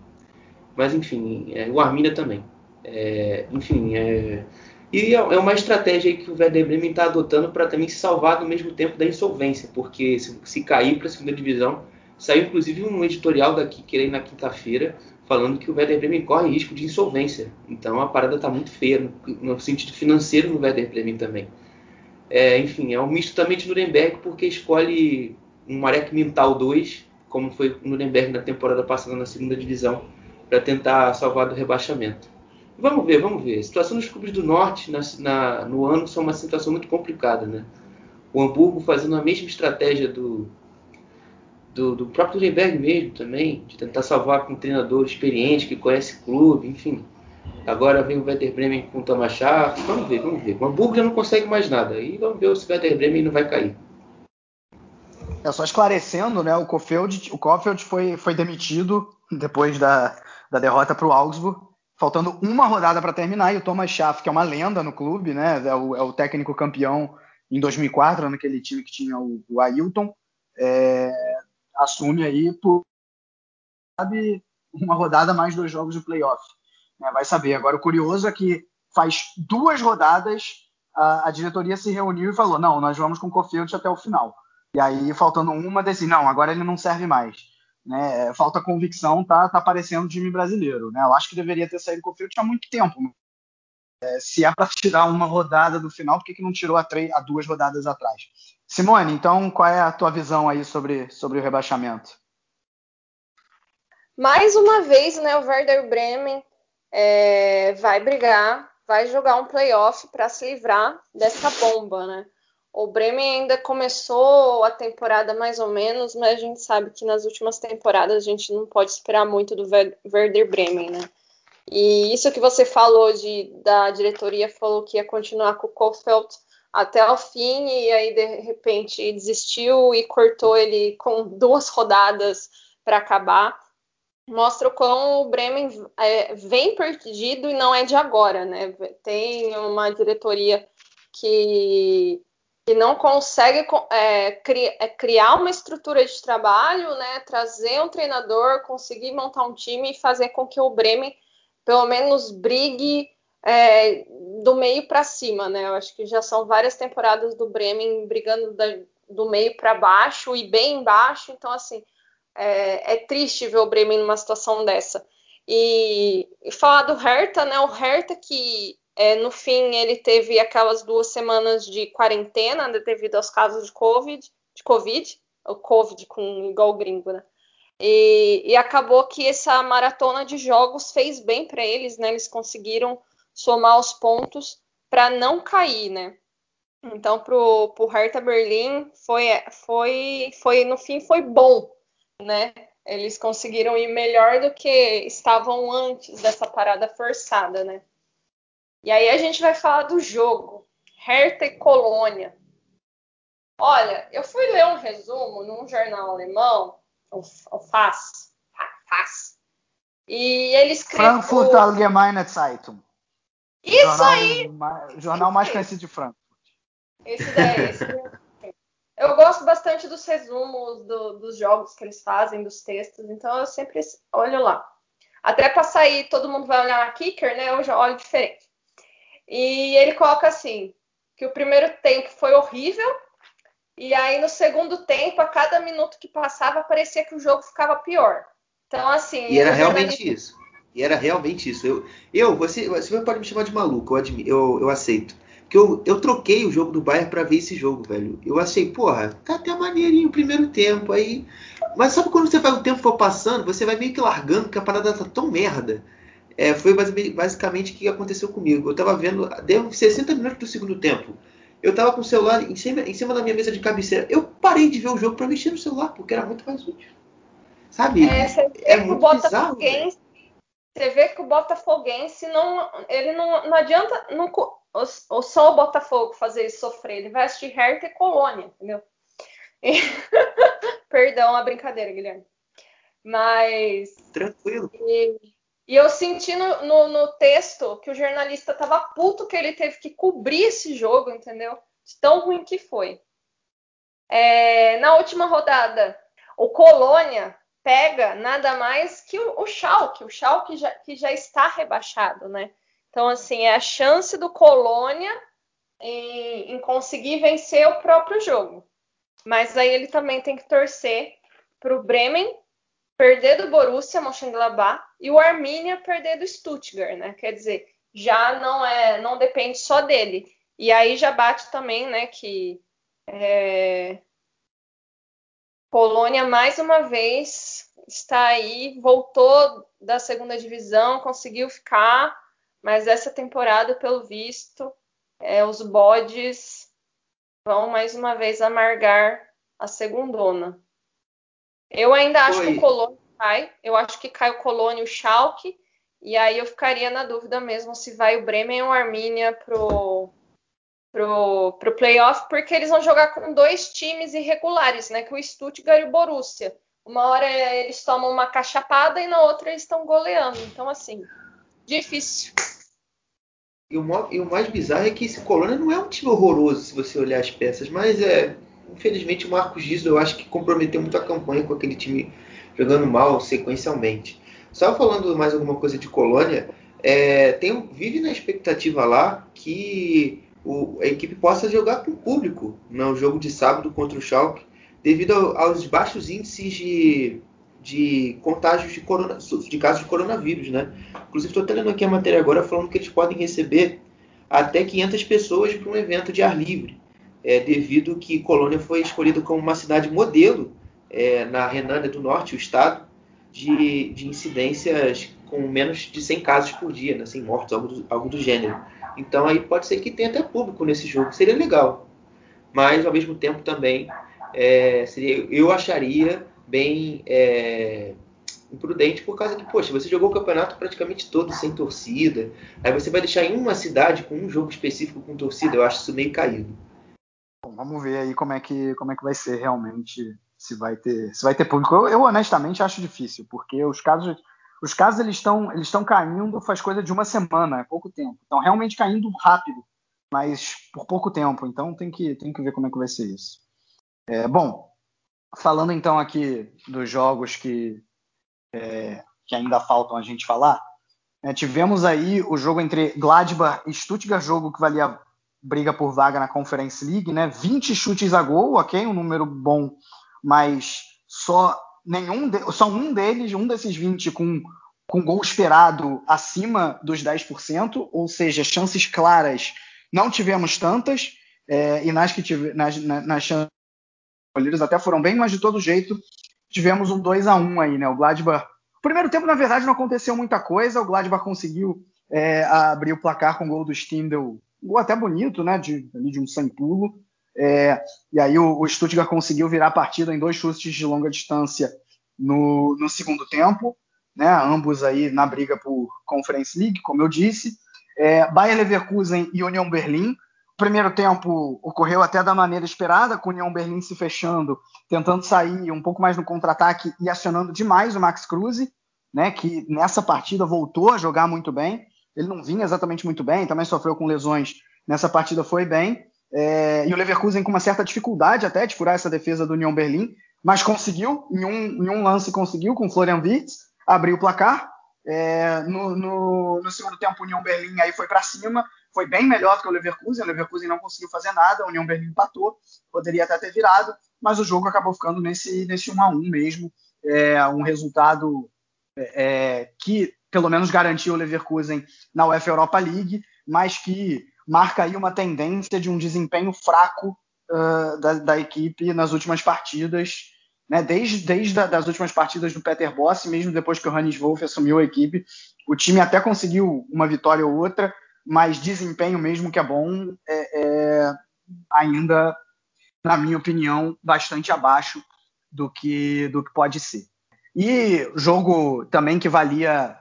Mas enfim, é, o Arminia também. É, enfim, é, e é, é uma estratégia que o Werder Bremen está adotando para também se salvar no mesmo tempo da insolvência, porque se, se cair para a segunda divisão, saiu inclusive um editorial daqui que na quinta-feira falando que o Werder Bremen corre risco de insolvência. Então a parada está muito feia no, no, sentido financeiro no Werder Bremen também. É, enfim, é um misto também de Nuremberg porque escolhe um Marek Mintal 2 como foi o Nuremberg na temporada passada na segunda divisão, para tentar salvar do rebaixamento. Vamos ver, vamos ver. A situação dos clubes do Norte na, na, no ano são uma situação muito complicada, né? O Hamburgo fazendo a mesma estratégia do, do, do próprio Nuremberg mesmo também, de tentar salvar com um treinador experiente, que conhece o clube, enfim. Agora vem o Werder Bremen com o Thomas Schaff. Vamos ver, vamos ver. O Hamburgo não consegue mais nada. E vamos ver se o Werder Bremen não vai cair. É só esclarecendo, né? O Kofeld, o Kofeld foi, foi demitido depois da, da derrota para o Augsburg, faltando uma rodada para terminar. E o Thomas Schaff, que é uma lenda no clube, né? É o, é o técnico campeão em 2004, naquele time que tinha o, o Ailton, é, assume aí por sabe, uma rodada mais dois jogos de playoff. Né? Vai saber. Agora, o curioso é que faz duas rodadas a, a diretoria se reuniu e falou: não, nós vamos com o Kofeld até o final. E aí, faltando uma, decide, não, agora ele não serve mais. Né? Falta convicção, tá, tá aparecendo o time brasileiro. Né? Eu acho que deveria ter saído com o Field há muito tempo. É, se é para tirar uma rodada do final, por que, que não tirou a, a duas rodadas atrás? Simone, então qual é a tua visão aí sobre, sobre o rebaixamento? Mais uma vez, né, o Werder Bremen é, vai brigar, vai jogar um playoff para se livrar dessa bomba, né? O Bremen ainda começou a temporada mais ou menos, mas a gente sabe que nas últimas temporadas a gente não pode esperar muito do Werder Bremen, né? E isso que você falou de da diretoria falou que ia continuar com o Kofeld até o fim e aí de repente desistiu e cortou ele com duas rodadas para acabar. Mostra o quão o Bremen é, vem perdido e não é de agora, né? Tem uma diretoria que que não consegue é, cri, é, criar uma estrutura de trabalho, né, trazer um treinador, conseguir montar um time e fazer com que o Bremen pelo menos brigue é, do meio para cima, né? Eu acho que já são várias temporadas do Bremen brigando da, do meio para baixo e bem embaixo, então assim É, é, triste ver o Bremen numa situação dessa. E, e falar do Hertha, né? O Hertha que é, no fim ele teve aquelas duas semanas de quarentena né, devido aos casos de Covid, de Covid, o Covid com igual gringo, né? E, e, acabou que essa maratona de jogos fez bem para eles, né? Eles conseguiram somar os pontos para não cair, né? Então, pro, pro Hertha Berlim foi, foi, foi, no fim, foi bom, né? Eles conseguiram ir melhor do que estavam antes dessa parada forçada, né? E aí a gente vai falar do jogo, Hertha e Colônia. Olha, eu fui ler um resumo num jornal alemão, o, FAS, FAS, e ele escreveu... Frankfurt Allgemeine Zeitung. Isso jornal, aí! Jornal mais conhecido de Frankfurt. Esse daí, esse. Eu gosto bastante dos resumos do, dos jogos que eles fazem, dos textos, então eu sempre olho lá. Até para sair, todo mundo vai olhar na Kicker, né? Eu já olho diferente. E ele coloca assim: que o primeiro tempo foi horrível, e aí no segundo tempo, a cada minuto que passava, parecia que o jogo ficava pior. Então, assim. E era realmente isso. E era realmente isso. Eu, eu você, você pode me chamar de maluco, eu, admi, eu, eu aceito. Porque eu, eu troquei o jogo do Bayern para ver esse jogo, velho. Eu achei, porra, tá até maneirinho o primeiro tempo aí. Mas sabe quando você vai o tempo for passando, você vai meio que largando, que a parada tá tão merda. É, foi basicamente o que aconteceu comigo. Eu tava vendo, deu 60 minutos do segundo tempo. Eu tava com o celular em cima, em cima da minha mesa de cabeceira. Eu parei de ver o jogo para mexer no celular, porque era muito mais útil. Sabe? É, é muito bizarro. Você vê que o Botafoguense não. Ele não, não adianta. Não, ou só o Botafogo fazer ele sofrer. Ele vai assistir Hertha e Colônia, entendeu? E... Perdão a brincadeira, Guilherme. Mas. Tranquilo. E, e eu senti no, no, no, texto que o jornalista tava puto que ele teve que cobrir esse jogo, entendeu? De tão ruim que foi. É, na última rodada, o Colônia pega nada mais que o, o Schalke, o Schalke já, que já está rebaixado, né? Então, assim, é a chance do Colônia em, em conseguir vencer o próprio jogo. Mas aí ele também tem que torcer para o Bremen perder do Borussia Mönchengladbach e o Arminia perder do Stuttgart, né? Quer dizer, já não é, não depende só dele. E aí já bate também, né, que é, Polônia mais uma vez está aí, voltou da segunda divisão, conseguiu ficar mas essa temporada, pelo visto, é, os bodes vão mais uma vez amargar a segundona. Eu ainda acho Foi. que o Colônia cai. Eu acho que cai o Colônia e o Schalke. E aí eu ficaria na dúvida mesmo se vai o Bremen ou o Arminia pro, pro, pro playoff, porque eles vão jogar com dois times irregulares, né? Que o Stuttgart e o Borussia. Uma hora eles tomam uma cachapada e na outra eles estão goleando. Então, assim, Difícil. E o, e o, mais bizarro é que esse Colônia não é um time horroroso se você olhar as peças, mas é. Infelizmente o Marcos Giso eu acho que comprometeu muito a campanha com aquele time jogando mal sequencialmente. Só falando mais alguma coisa de Colônia, é, tem, vive na expectativa lá que o, a equipe possa jogar com o público no jogo de sábado contra o Schalke, devido aos baixos índices de, de contágios de, corona, de casos de coronavírus, né? Inclusive, estou lendo aqui a matéria agora falando que eles podem receber até 500 pessoas para um evento de ar livre, é, devido que Colônia foi escolhida como uma cidade modelo é, na Renânia do Norte, o estado, de, de incidências com menos de 100 casos por dia, né, 100 mortos, algo do, algo do gênero. Então aí pode ser que tenha até público nesse jogo, seria legal. Mas ao mesmo tempo também é, seria, eu acharia bem é, imprudente por causa que, poxa, você jogou o campeonato praticamente todo sem torcida, aí você vai deixar em uma cidade com um jogo específico com torcida, eu acho isso meio caído. Bom, vamos ver aí como é que como é que vai ser realmente se vai ter se vai ter público. Eu, eu honestamente acho difícil, porque os casos os casos eles estão eles estão caindo faz coisa de uma semana, é pouco tempo. Estão realmente caindo rápido, mas por pouco tempo. Então tem que tem que ver como é que vai ser isso. É, bom, falando então aqui dos jogos que, é, que ainda faltam a gente falar, né, tivemos aí o jogo entre Gladbach e Stuttgart, jogo que valia briga por vaga na Conference League, né? 20 chutes a gol, ok, um número bom, mas só nenhum de, só um deles, um desses 20 com, com gol esperado acima dos 10%, ou seja, chances claras não tivemos tantas, é, e nas que tive, nas, nas, nas chances até foram bem, mas de todo jeito tivemos um 2 a 1 aí, né? O Gladbach. Primeiro tempo, na verdade, não aconteceu muita coisa. O Gladbach conseguiu é, abrir o placar com o gol do Stindl, um gol até bonito, né? De, de um sem pulo. É, e aí o, o Stuttgart conseguiu virar a partida em dois chutes de longa distância no, no segundo tempo, né? Ambos aí na briga por Conference League, como eu disse. É, Bayer Leverkusen e Union Berlim. O primeiro tempo ocorreu até da maneira esperada, com Union Berlim se fechando, tentando sair um pouco mais no contra-ataque e acionando demais o Max Kruse, né? Que nessa partida voltou a jogar muito bem. Ele não vinha exatamente muito bem, também sofreu com lesões. Nessa partida foi bem. É, e o Leverkusen com uma certa dificuldade até de furar essa defesa do Union Berlim, mas conseguiu, em um, em um lance conseguiu, com o Florian Wirtz, abrir o placar. É, no, no, no, segundo tempo, o Union Berlim aí foi para cima, foi bem melhor do que o Leverkusen. O Leverkusen não conseguiu fazer nada, o Union Berlim empatou, poderia até ter virado, mas o jogo acabou ficando nesse, nesse 1 a 1 mesmo. É, um resultado é, que pelo menos garantiu o Leverkusen na UEFA Europa League, mas que marca aí uma tendência de um desempenho fraco uh, da, da, equipe nas últimas partidas, né? desde, desde as últimas partidas do Peter Boss, mesmo depois que o Hannes Wolff assumiu a equipe, o time até conseguiu uma vitória ou outra, mas desempenho mesmo que é bom, é, é ainda, na minha opinião, bastante abaixo do que, do que pode ser. E jogo também que valia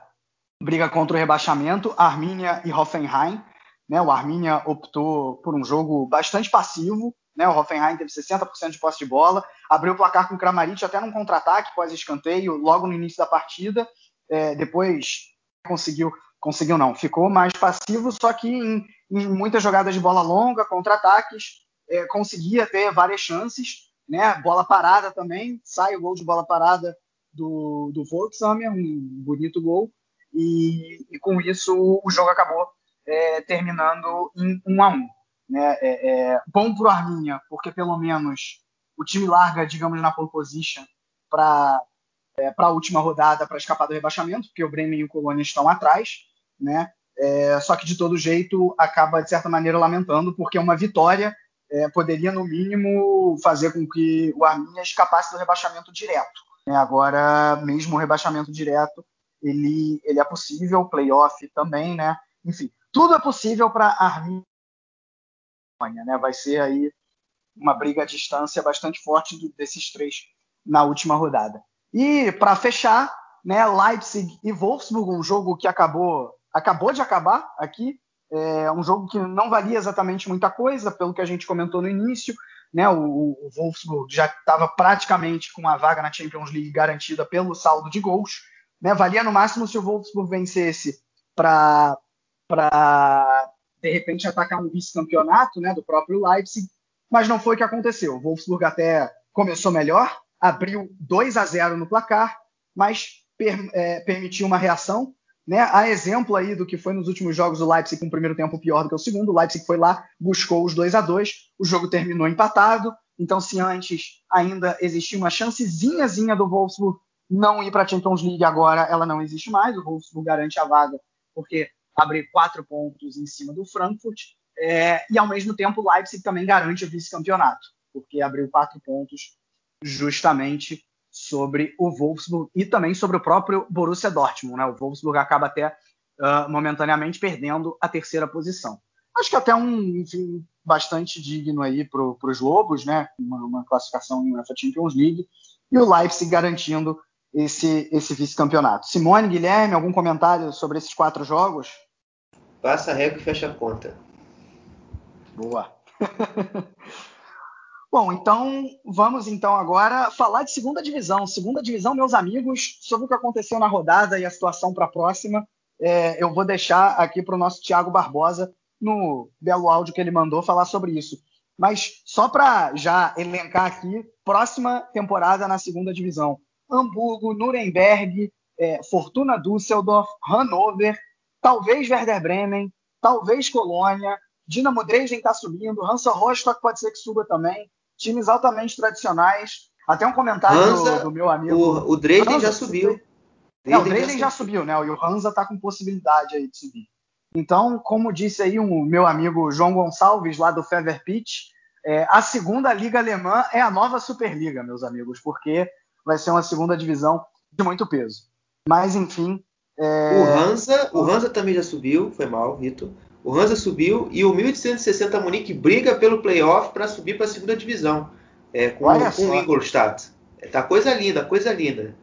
briga contra o rebaixamento, Arminia e Hoffenheim. Né? O Arminia optou por um jogo bastante passivo. Né? O Hoffenheim teve 60% de posse de bola, abriu o placar com o Kramaric até num contra-ataque pós-escanteio, logo no início da partida. É, depois conseguiu, conseguiu não, ficou mais passivo, só que em, em muitas jogadas de bola longa, contra-ataques, é, conseguia ter várias chances. Né? Bola parada também, sai o gol de bola parada do, do Volkswagen, um bonito gol. E, e, com isso o jogo acabou é, terminando em 1 a 1 né? é, é bom para o Arminha, porque pelo menos o time larga, digamos, na pole position para é, a última rodada para escapar do rebaixamento, porque o Bremen e o Colônia estão atrás, né? É, só que de todo jeito acaba de certa maneira lamentando, porque uma vitória é, poderia no mínimo fazer com que o Arminha escapasse do rebaixamento direto. Né? Agora, mesmo o rebaixamento direto, ele, ele é possível, playoff também, né? Enfim, tudo é possível para Arminha, né? Vai ser aí uma briga à distância bastante forte desses três na última rodada. E para fechar, né, Leipzig e Wolfsburg, um jogo que acabou acabou de acabar aqui, é um jogo que não valia exatamente muita coisa, pelo que a gente comentou no início, né, o, o Wolfsburg já estava praticamente com a vaga na Champions League garantida pelo saldo de gols, né? Valia no máximo se o Wolfsburg vencesse para de repente atacar um vice-campeonato né, do próprio Leipzig, mas não foi o que aconteceu. O Wolfsburg até começou melhor, abriu 2 a 0 no placar, mas per, é, permitiu uma reação. Né? A exemplo aí do que foi nos últimos jogos o Leipzig com o primeiro tempo pior do que o segundo, o Leipzig foi lá, buscou os 2 a 2 o jogo terminou empatado, então se antes ainda existia uma chancezinhazinha do Wolfsburg não ir para a Champions League agora, ela não existe mais. O Wolfsburg garante a vaga porque abre quatro pontos em cima do Frankfurt. É, e ao mesmo tempo, o Leipzig também garante o vice-campeonato, porque abriu quatro pontos justamente sobre o Wolfsburg e também sobre o próprio Borussia Dortmund. Né? O Wolfsburg acaba até uh, momentaneamente perdendo a terceira posição. Acho que até um enfim, bastante digno aí para os Lobos, né? Uma, uma classificação em UEFA Champions League e o Leipzig garantindo esse, esse vice-campeonato. Simone, Guilherme, algum comentário sobre esses quatro jogos? Passa a régua e fecha a conta. Boa. Bom, então vamos então agora falar de segunda divisão. Segunda divisão, meus amigos, sobre o que aconteceu na rodada e a situação para a próxima, é, eu vou deixar aqui para o nosso Tiago Barbosa, no belo áudio que ele mandou, falar sobre isso. Mas só para já elencar aqui, próxima temporada na segunda divisão. Hamburgo, Nuremberg, é, Fortuna Düsseldorf, Hannover, talvez Werder Bremen, talvez Colônia, Dinamo Dresden está subindo, Hansa Rostock pode ser que suba também, times altamente tradicionais. Até um comentário Hansa, do, do, meu amigo. O, o Dresden Hansa, já subiu. O Dresden já subiu, né? E o Hansa tá com possibilidade aí de subir. Então, como disse aí o um, meu amigo João Gonçalves, lá do Fever Pitch, é, a segunda liga alemã é a nova Superliga, meus amigos, porque vai ser uma segunda divisão de muito peso. Mas, enfim. É... O, Hansa, o Hansa também já subiu, foi mal, Vitor. O Hansa subiu e o 1860 Munique briga pelo playoff para subir para a segunda divisão é, com, com o Ingolstadt. Tá coisa linda, coisa linda.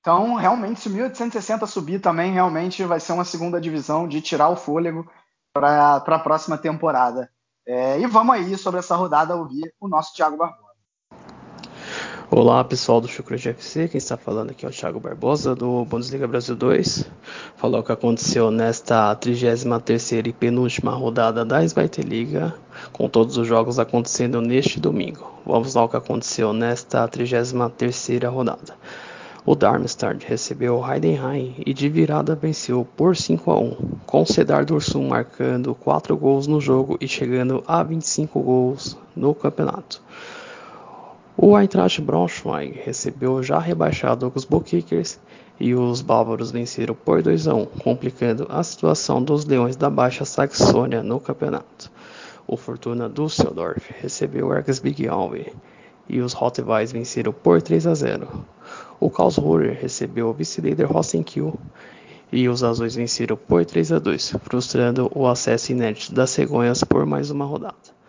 Então, realmente, se o 1860 subir também, realmente vai ser uma segunda divisão de tirar o fôlego para a próxima temporada. É, e vamos aí, sobre essa rodada, ouvir o nosso Thiago Barbosa. Olá pessoal do Chucrute FC, quem está falando aqui é o Thiago Barbosa do Bundesliga Brasil 2. Falar o que aconteceu nesta 33ª e penúltima rodada da Zweite Liga, com todos os jogos acontecendo neste domingo. Vamos lá o que aconteceu nesta 33ª rodada. O Darmstadt recebeu o Heidenheim e de virada venceu por 5 a 1, com Cedar Dursun marcando 4 gols no jogo e chegando a 25 gols no campeonato. O Eintracht Braunschweig recebeu já rebaixado os Kickers e os bávaros venceram por 2 a 1, complicando a situação dos Leões da Baixa Saxônia no campeonato. O Fortuna Düsseldorf recebeu o Ergesbig Alve e os Rottweils venceram por 3 a 0. O Karlsruhe recebeu o vice-líder Rosenkiel e os azuis venceram por 3 a 2, frustrando o acesso inédito das cegonhas por mais uma rodada.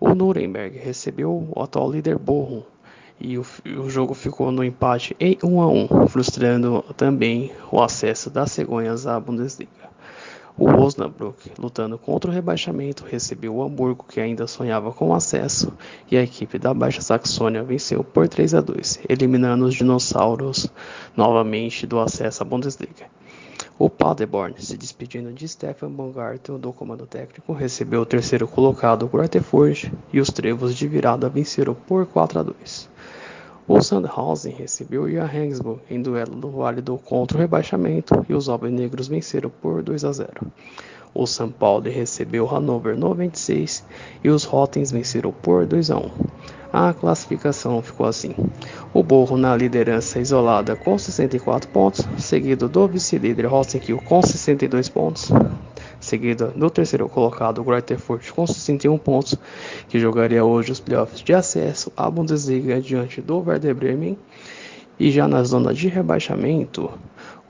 O Nuremberg recebeu o atual líder Bochum e o, o, jogo ficou no empate em 1 a 1, frustrando também o acesso das cegonhas à Bundesliga. O Osnabrück, lutando contra o rebaixamento, recebeu o Hamburgo, que ainda sonhava com acesso, e a equipe da Baixa Saxônia venceu por 3 a 2, eliminando os dinossauros novamente do acesso à Bundesliga. O Paderborn, se despedindo de Stefan Baumgartel do comando técnico, recebeu o terceiro colocado Grotefurt e os Trevos de virada venceram por 4 a 2. O Sandhausen recebeu o Johannesburg em duelo válido contra o rebaixamento e os alvinegros venceram por 2 a 0. O São Paulo recebeu o Hannover 96 e os Rottens venceram por 2 a 1. A classificação ficou assim: o Borro na liderança isolada com 64 pontos, seguido do vice-líder Rosenkiel com 62 pontos, seguida do terceiro colocado Greuterfurt com 61 pontos, que jogaria hoje os playoffs de acesso à Bundesliga diante do Werder Bremen. E já na zona de rebaixamento,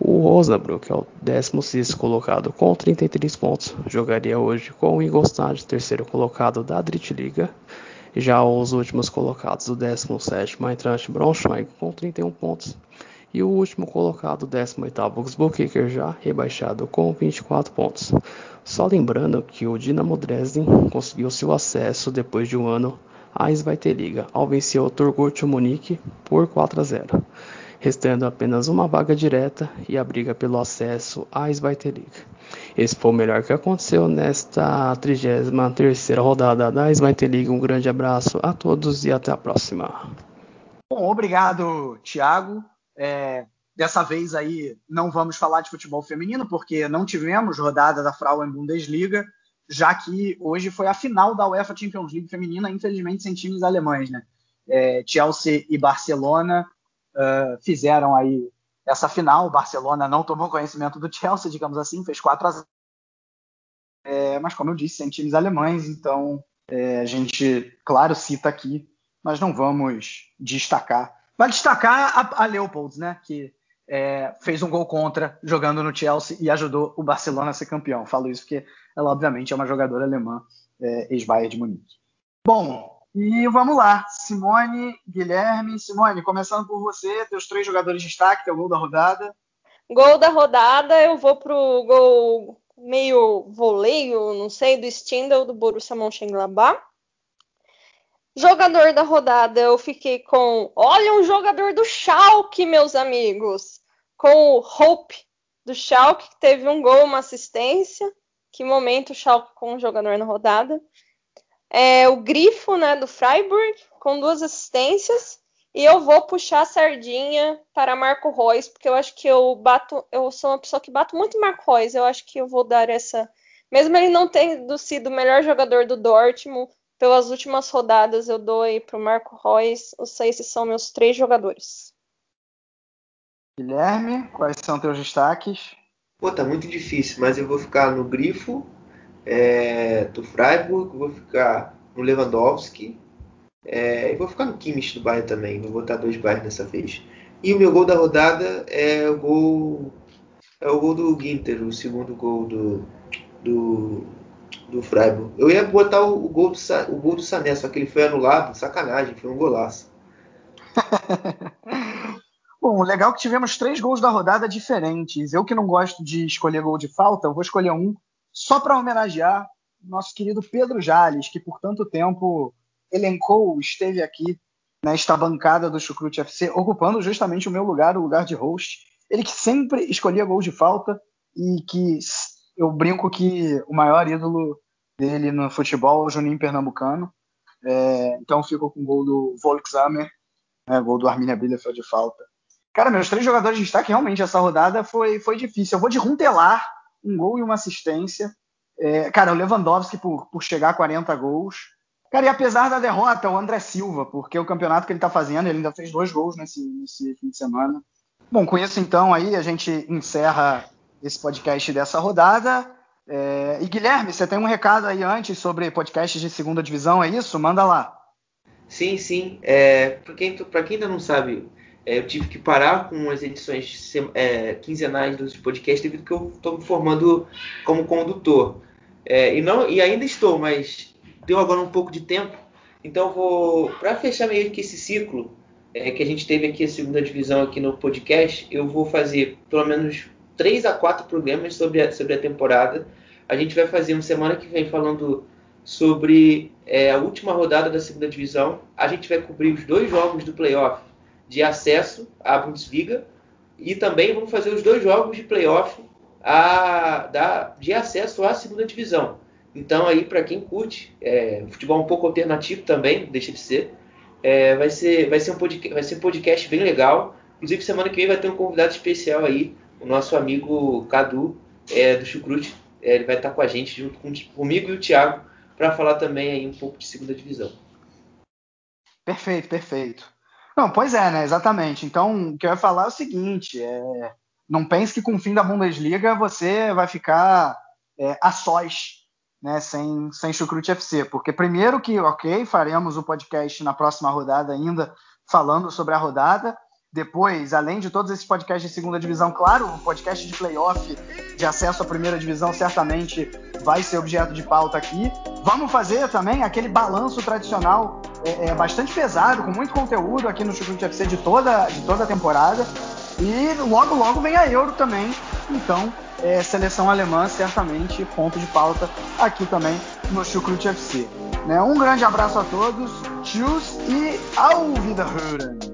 o Osnabrück, é o 16 colocado com 33 pontos, jogaria hoje com o Ingolstadt, terceiro colocado da Drittliga. Já os últimos colocados, o 17 Eintracht Braunschweig com 31 pontos e o último colocado, 18º Augsburg já rebaixado com 24 pontos. Só lembrando que o Dinamo Dresden conseguiu seu acesso depois de um ano à Zweite Liga, ao vencer o Turgut Munique por 4 a 0, restando apenas uma vaga direta e a briga pelo acesso à Liga. Esse foi o melhor que aconteceu nesta 33ª rodada da Liga. Um grande abraço a todos e até a próxima. Bom, obrigado, Thiago. É, dessa vez aí não vamos falar de futebol feminino, porque não tivemos rodada da Frauen Bundesliga, já que hoje foi a final da UEFA Champions League feminina, infelizmente sem times alemães, né? É, Chelsea e Barcelona uh, fizeram aí essa final. O Barcelona não tomou conhecimento do Chelsea, digamos assim, fez 4 a 0. É, mas como eu disse, sem times alemães, então é, a gente, claro, cita aqui, mas não vamos destacar Vale destacar a, a Leopolds, né? Que é, fez um gol contra jogando no Chelsea e ajudou o Barcelona a ser campeão. Falo isso porque ela, obviamente, é uma jogadora alemã, é, ex-Bayern de Munique. Bom, e vamos lá. Simone, Guilherme. Simone, começando por você, teus três jogadores de destaque, teu gol da rodada. Gol da rodada, eu vou pro gol meio voleio, não sei, do Stindl, do Borussia Mönchengladbach. Jogador da rodada, eu fiquei com. Olha, um jogador do Schalke, meus amigos. Com o Hope do Schalke, que teve um gol, uma assistência. Que momento o Schalke com um jogador na rodada. É, o Grifo, né, do Freiburg, com duas assistências. E eu vou puxar a sardinha para Marco Reus, porque eu acho que eu bato. Eu sou uma pessoa que bato muito em Marco Reus. Eu acho que eu vou dar essa. Mesmo ele não tendo sido o melhor jogador do Dortmund, pelas últimas rodadas, eu dou aí pro Marco Reus. Os seis são meus três jogadores. Guilherme, quais são teus destaques? Pô, tá muito difícil, mas eu vou ficar no Grifo, é, do Freiburg, vou ficar no Lewandowski é, e vou ficar no Kimmich do Bayern também. Vou botar dois Bayern dessa vez. E o meu gol da rodada é o gol é o gol do Ginter, o segundo gol do, do, do Freiburg. Eu ia botar o, o, gol do, o gol do Sané, só que ele foi anulado, sacanagem, foi um golaço. Bom, legal que tivemos três gols da rodada diferentes. Eu que não gosto de escolher gol de falta, eu vou escolher um só para homenagear nosso querido Pedro Jales, que por tanto tempo elencou, esteve aqui nesta bancada do Chucrute FC, ocupando justamente o meu lugar, o lugar de host. Ele que sempre escolhia gols de falta e que eu brinco que o maior ídolo dele no futebol é o Juninho Pernambucano. É, então fico com o gol do Volkshammer, né, gol do Arminia Bielefeld de falta. Cara, meus três jogadores de destaque, realmente, essa rodada foi, foi difícil. Eu vou de Runtelar, um gol e uma assistência. É, cara, o Lewandowski por, por chegar a 40 gols. Cara, e apesar da derrota, o André Silva, porque o campeonato que ele está fazendo, ele ainda fez dois gols nesse, nesse fim de semana. Bom, com isso então aí a gente encerra esse podcast dessa rodada. É, e Guilherme, você tem um recado aí antes sobre podcasts de segunda divisão, é isso? Manda lá. Sim, sim. É, para quem, quem ainda não sabe, eu tive que parar com as edições é, quinzenais dos podcasts devido que eu estou me formando como condutor. É, e, não, e ainda estou, mas deu agora um pouco de tempo. Então vou, para fechar meio que esse ciclo é, que a gente teve aqui a segunda divisão aqui no podcast, eu vou fazer pelo menos três a quatro programas sobre a, sobre a temporada. A gente vai fazer uma semana que vem falando sobre é, a última rodada da segunda divisão. A gente vai cobrir os dois jogos do playoff de acesso à Bundesliga e também vamos fazer os dois jogos de playoff a, da, de acesso à segunda divisão. Então aí para quem curte é, futebol um pouco alternativo também, deixa de ser, é, vai ser vai ser um podcast, vai ser um podcast bem legal. Inclusive semana que vem vai ter um convidado especial aí, o nosso amigo Cadu é, do Chucrute. É, ele vai estar com a gente junto com, comigo e o Thiago para falar também aí um pouco de segunda divisão. Perfeito, perfeito. Não, pois é, né? Exatamente. Então, o que eu ia falar é o seguinte: é, não pense que com o fim da Bundesliga você vai ficar é, a sós, né? Sem, sem Chucrute FC. Porque, primeiro, que, ok, faremos o podcast na próxima rodada ainda falando sobre a rodada. Depois, além de todos esses podcasts de segunda divisão, claro, o podcast de playoff de acesso à primeira divisão certamente vai ser objeto de pauta aqui. Vamos fazer também aquele balanço tradicional é, é bastante pesado, com muito conteúdo aqui no Chucrute FC de toda, de toda a temporada. E logo, logo vem a Euro também. Então, é, seleção alemã, certamente, ponto de pauta aqui também no Chucrute FC. Né? Um grande abraço a todos, tchus e ao Wiederhören!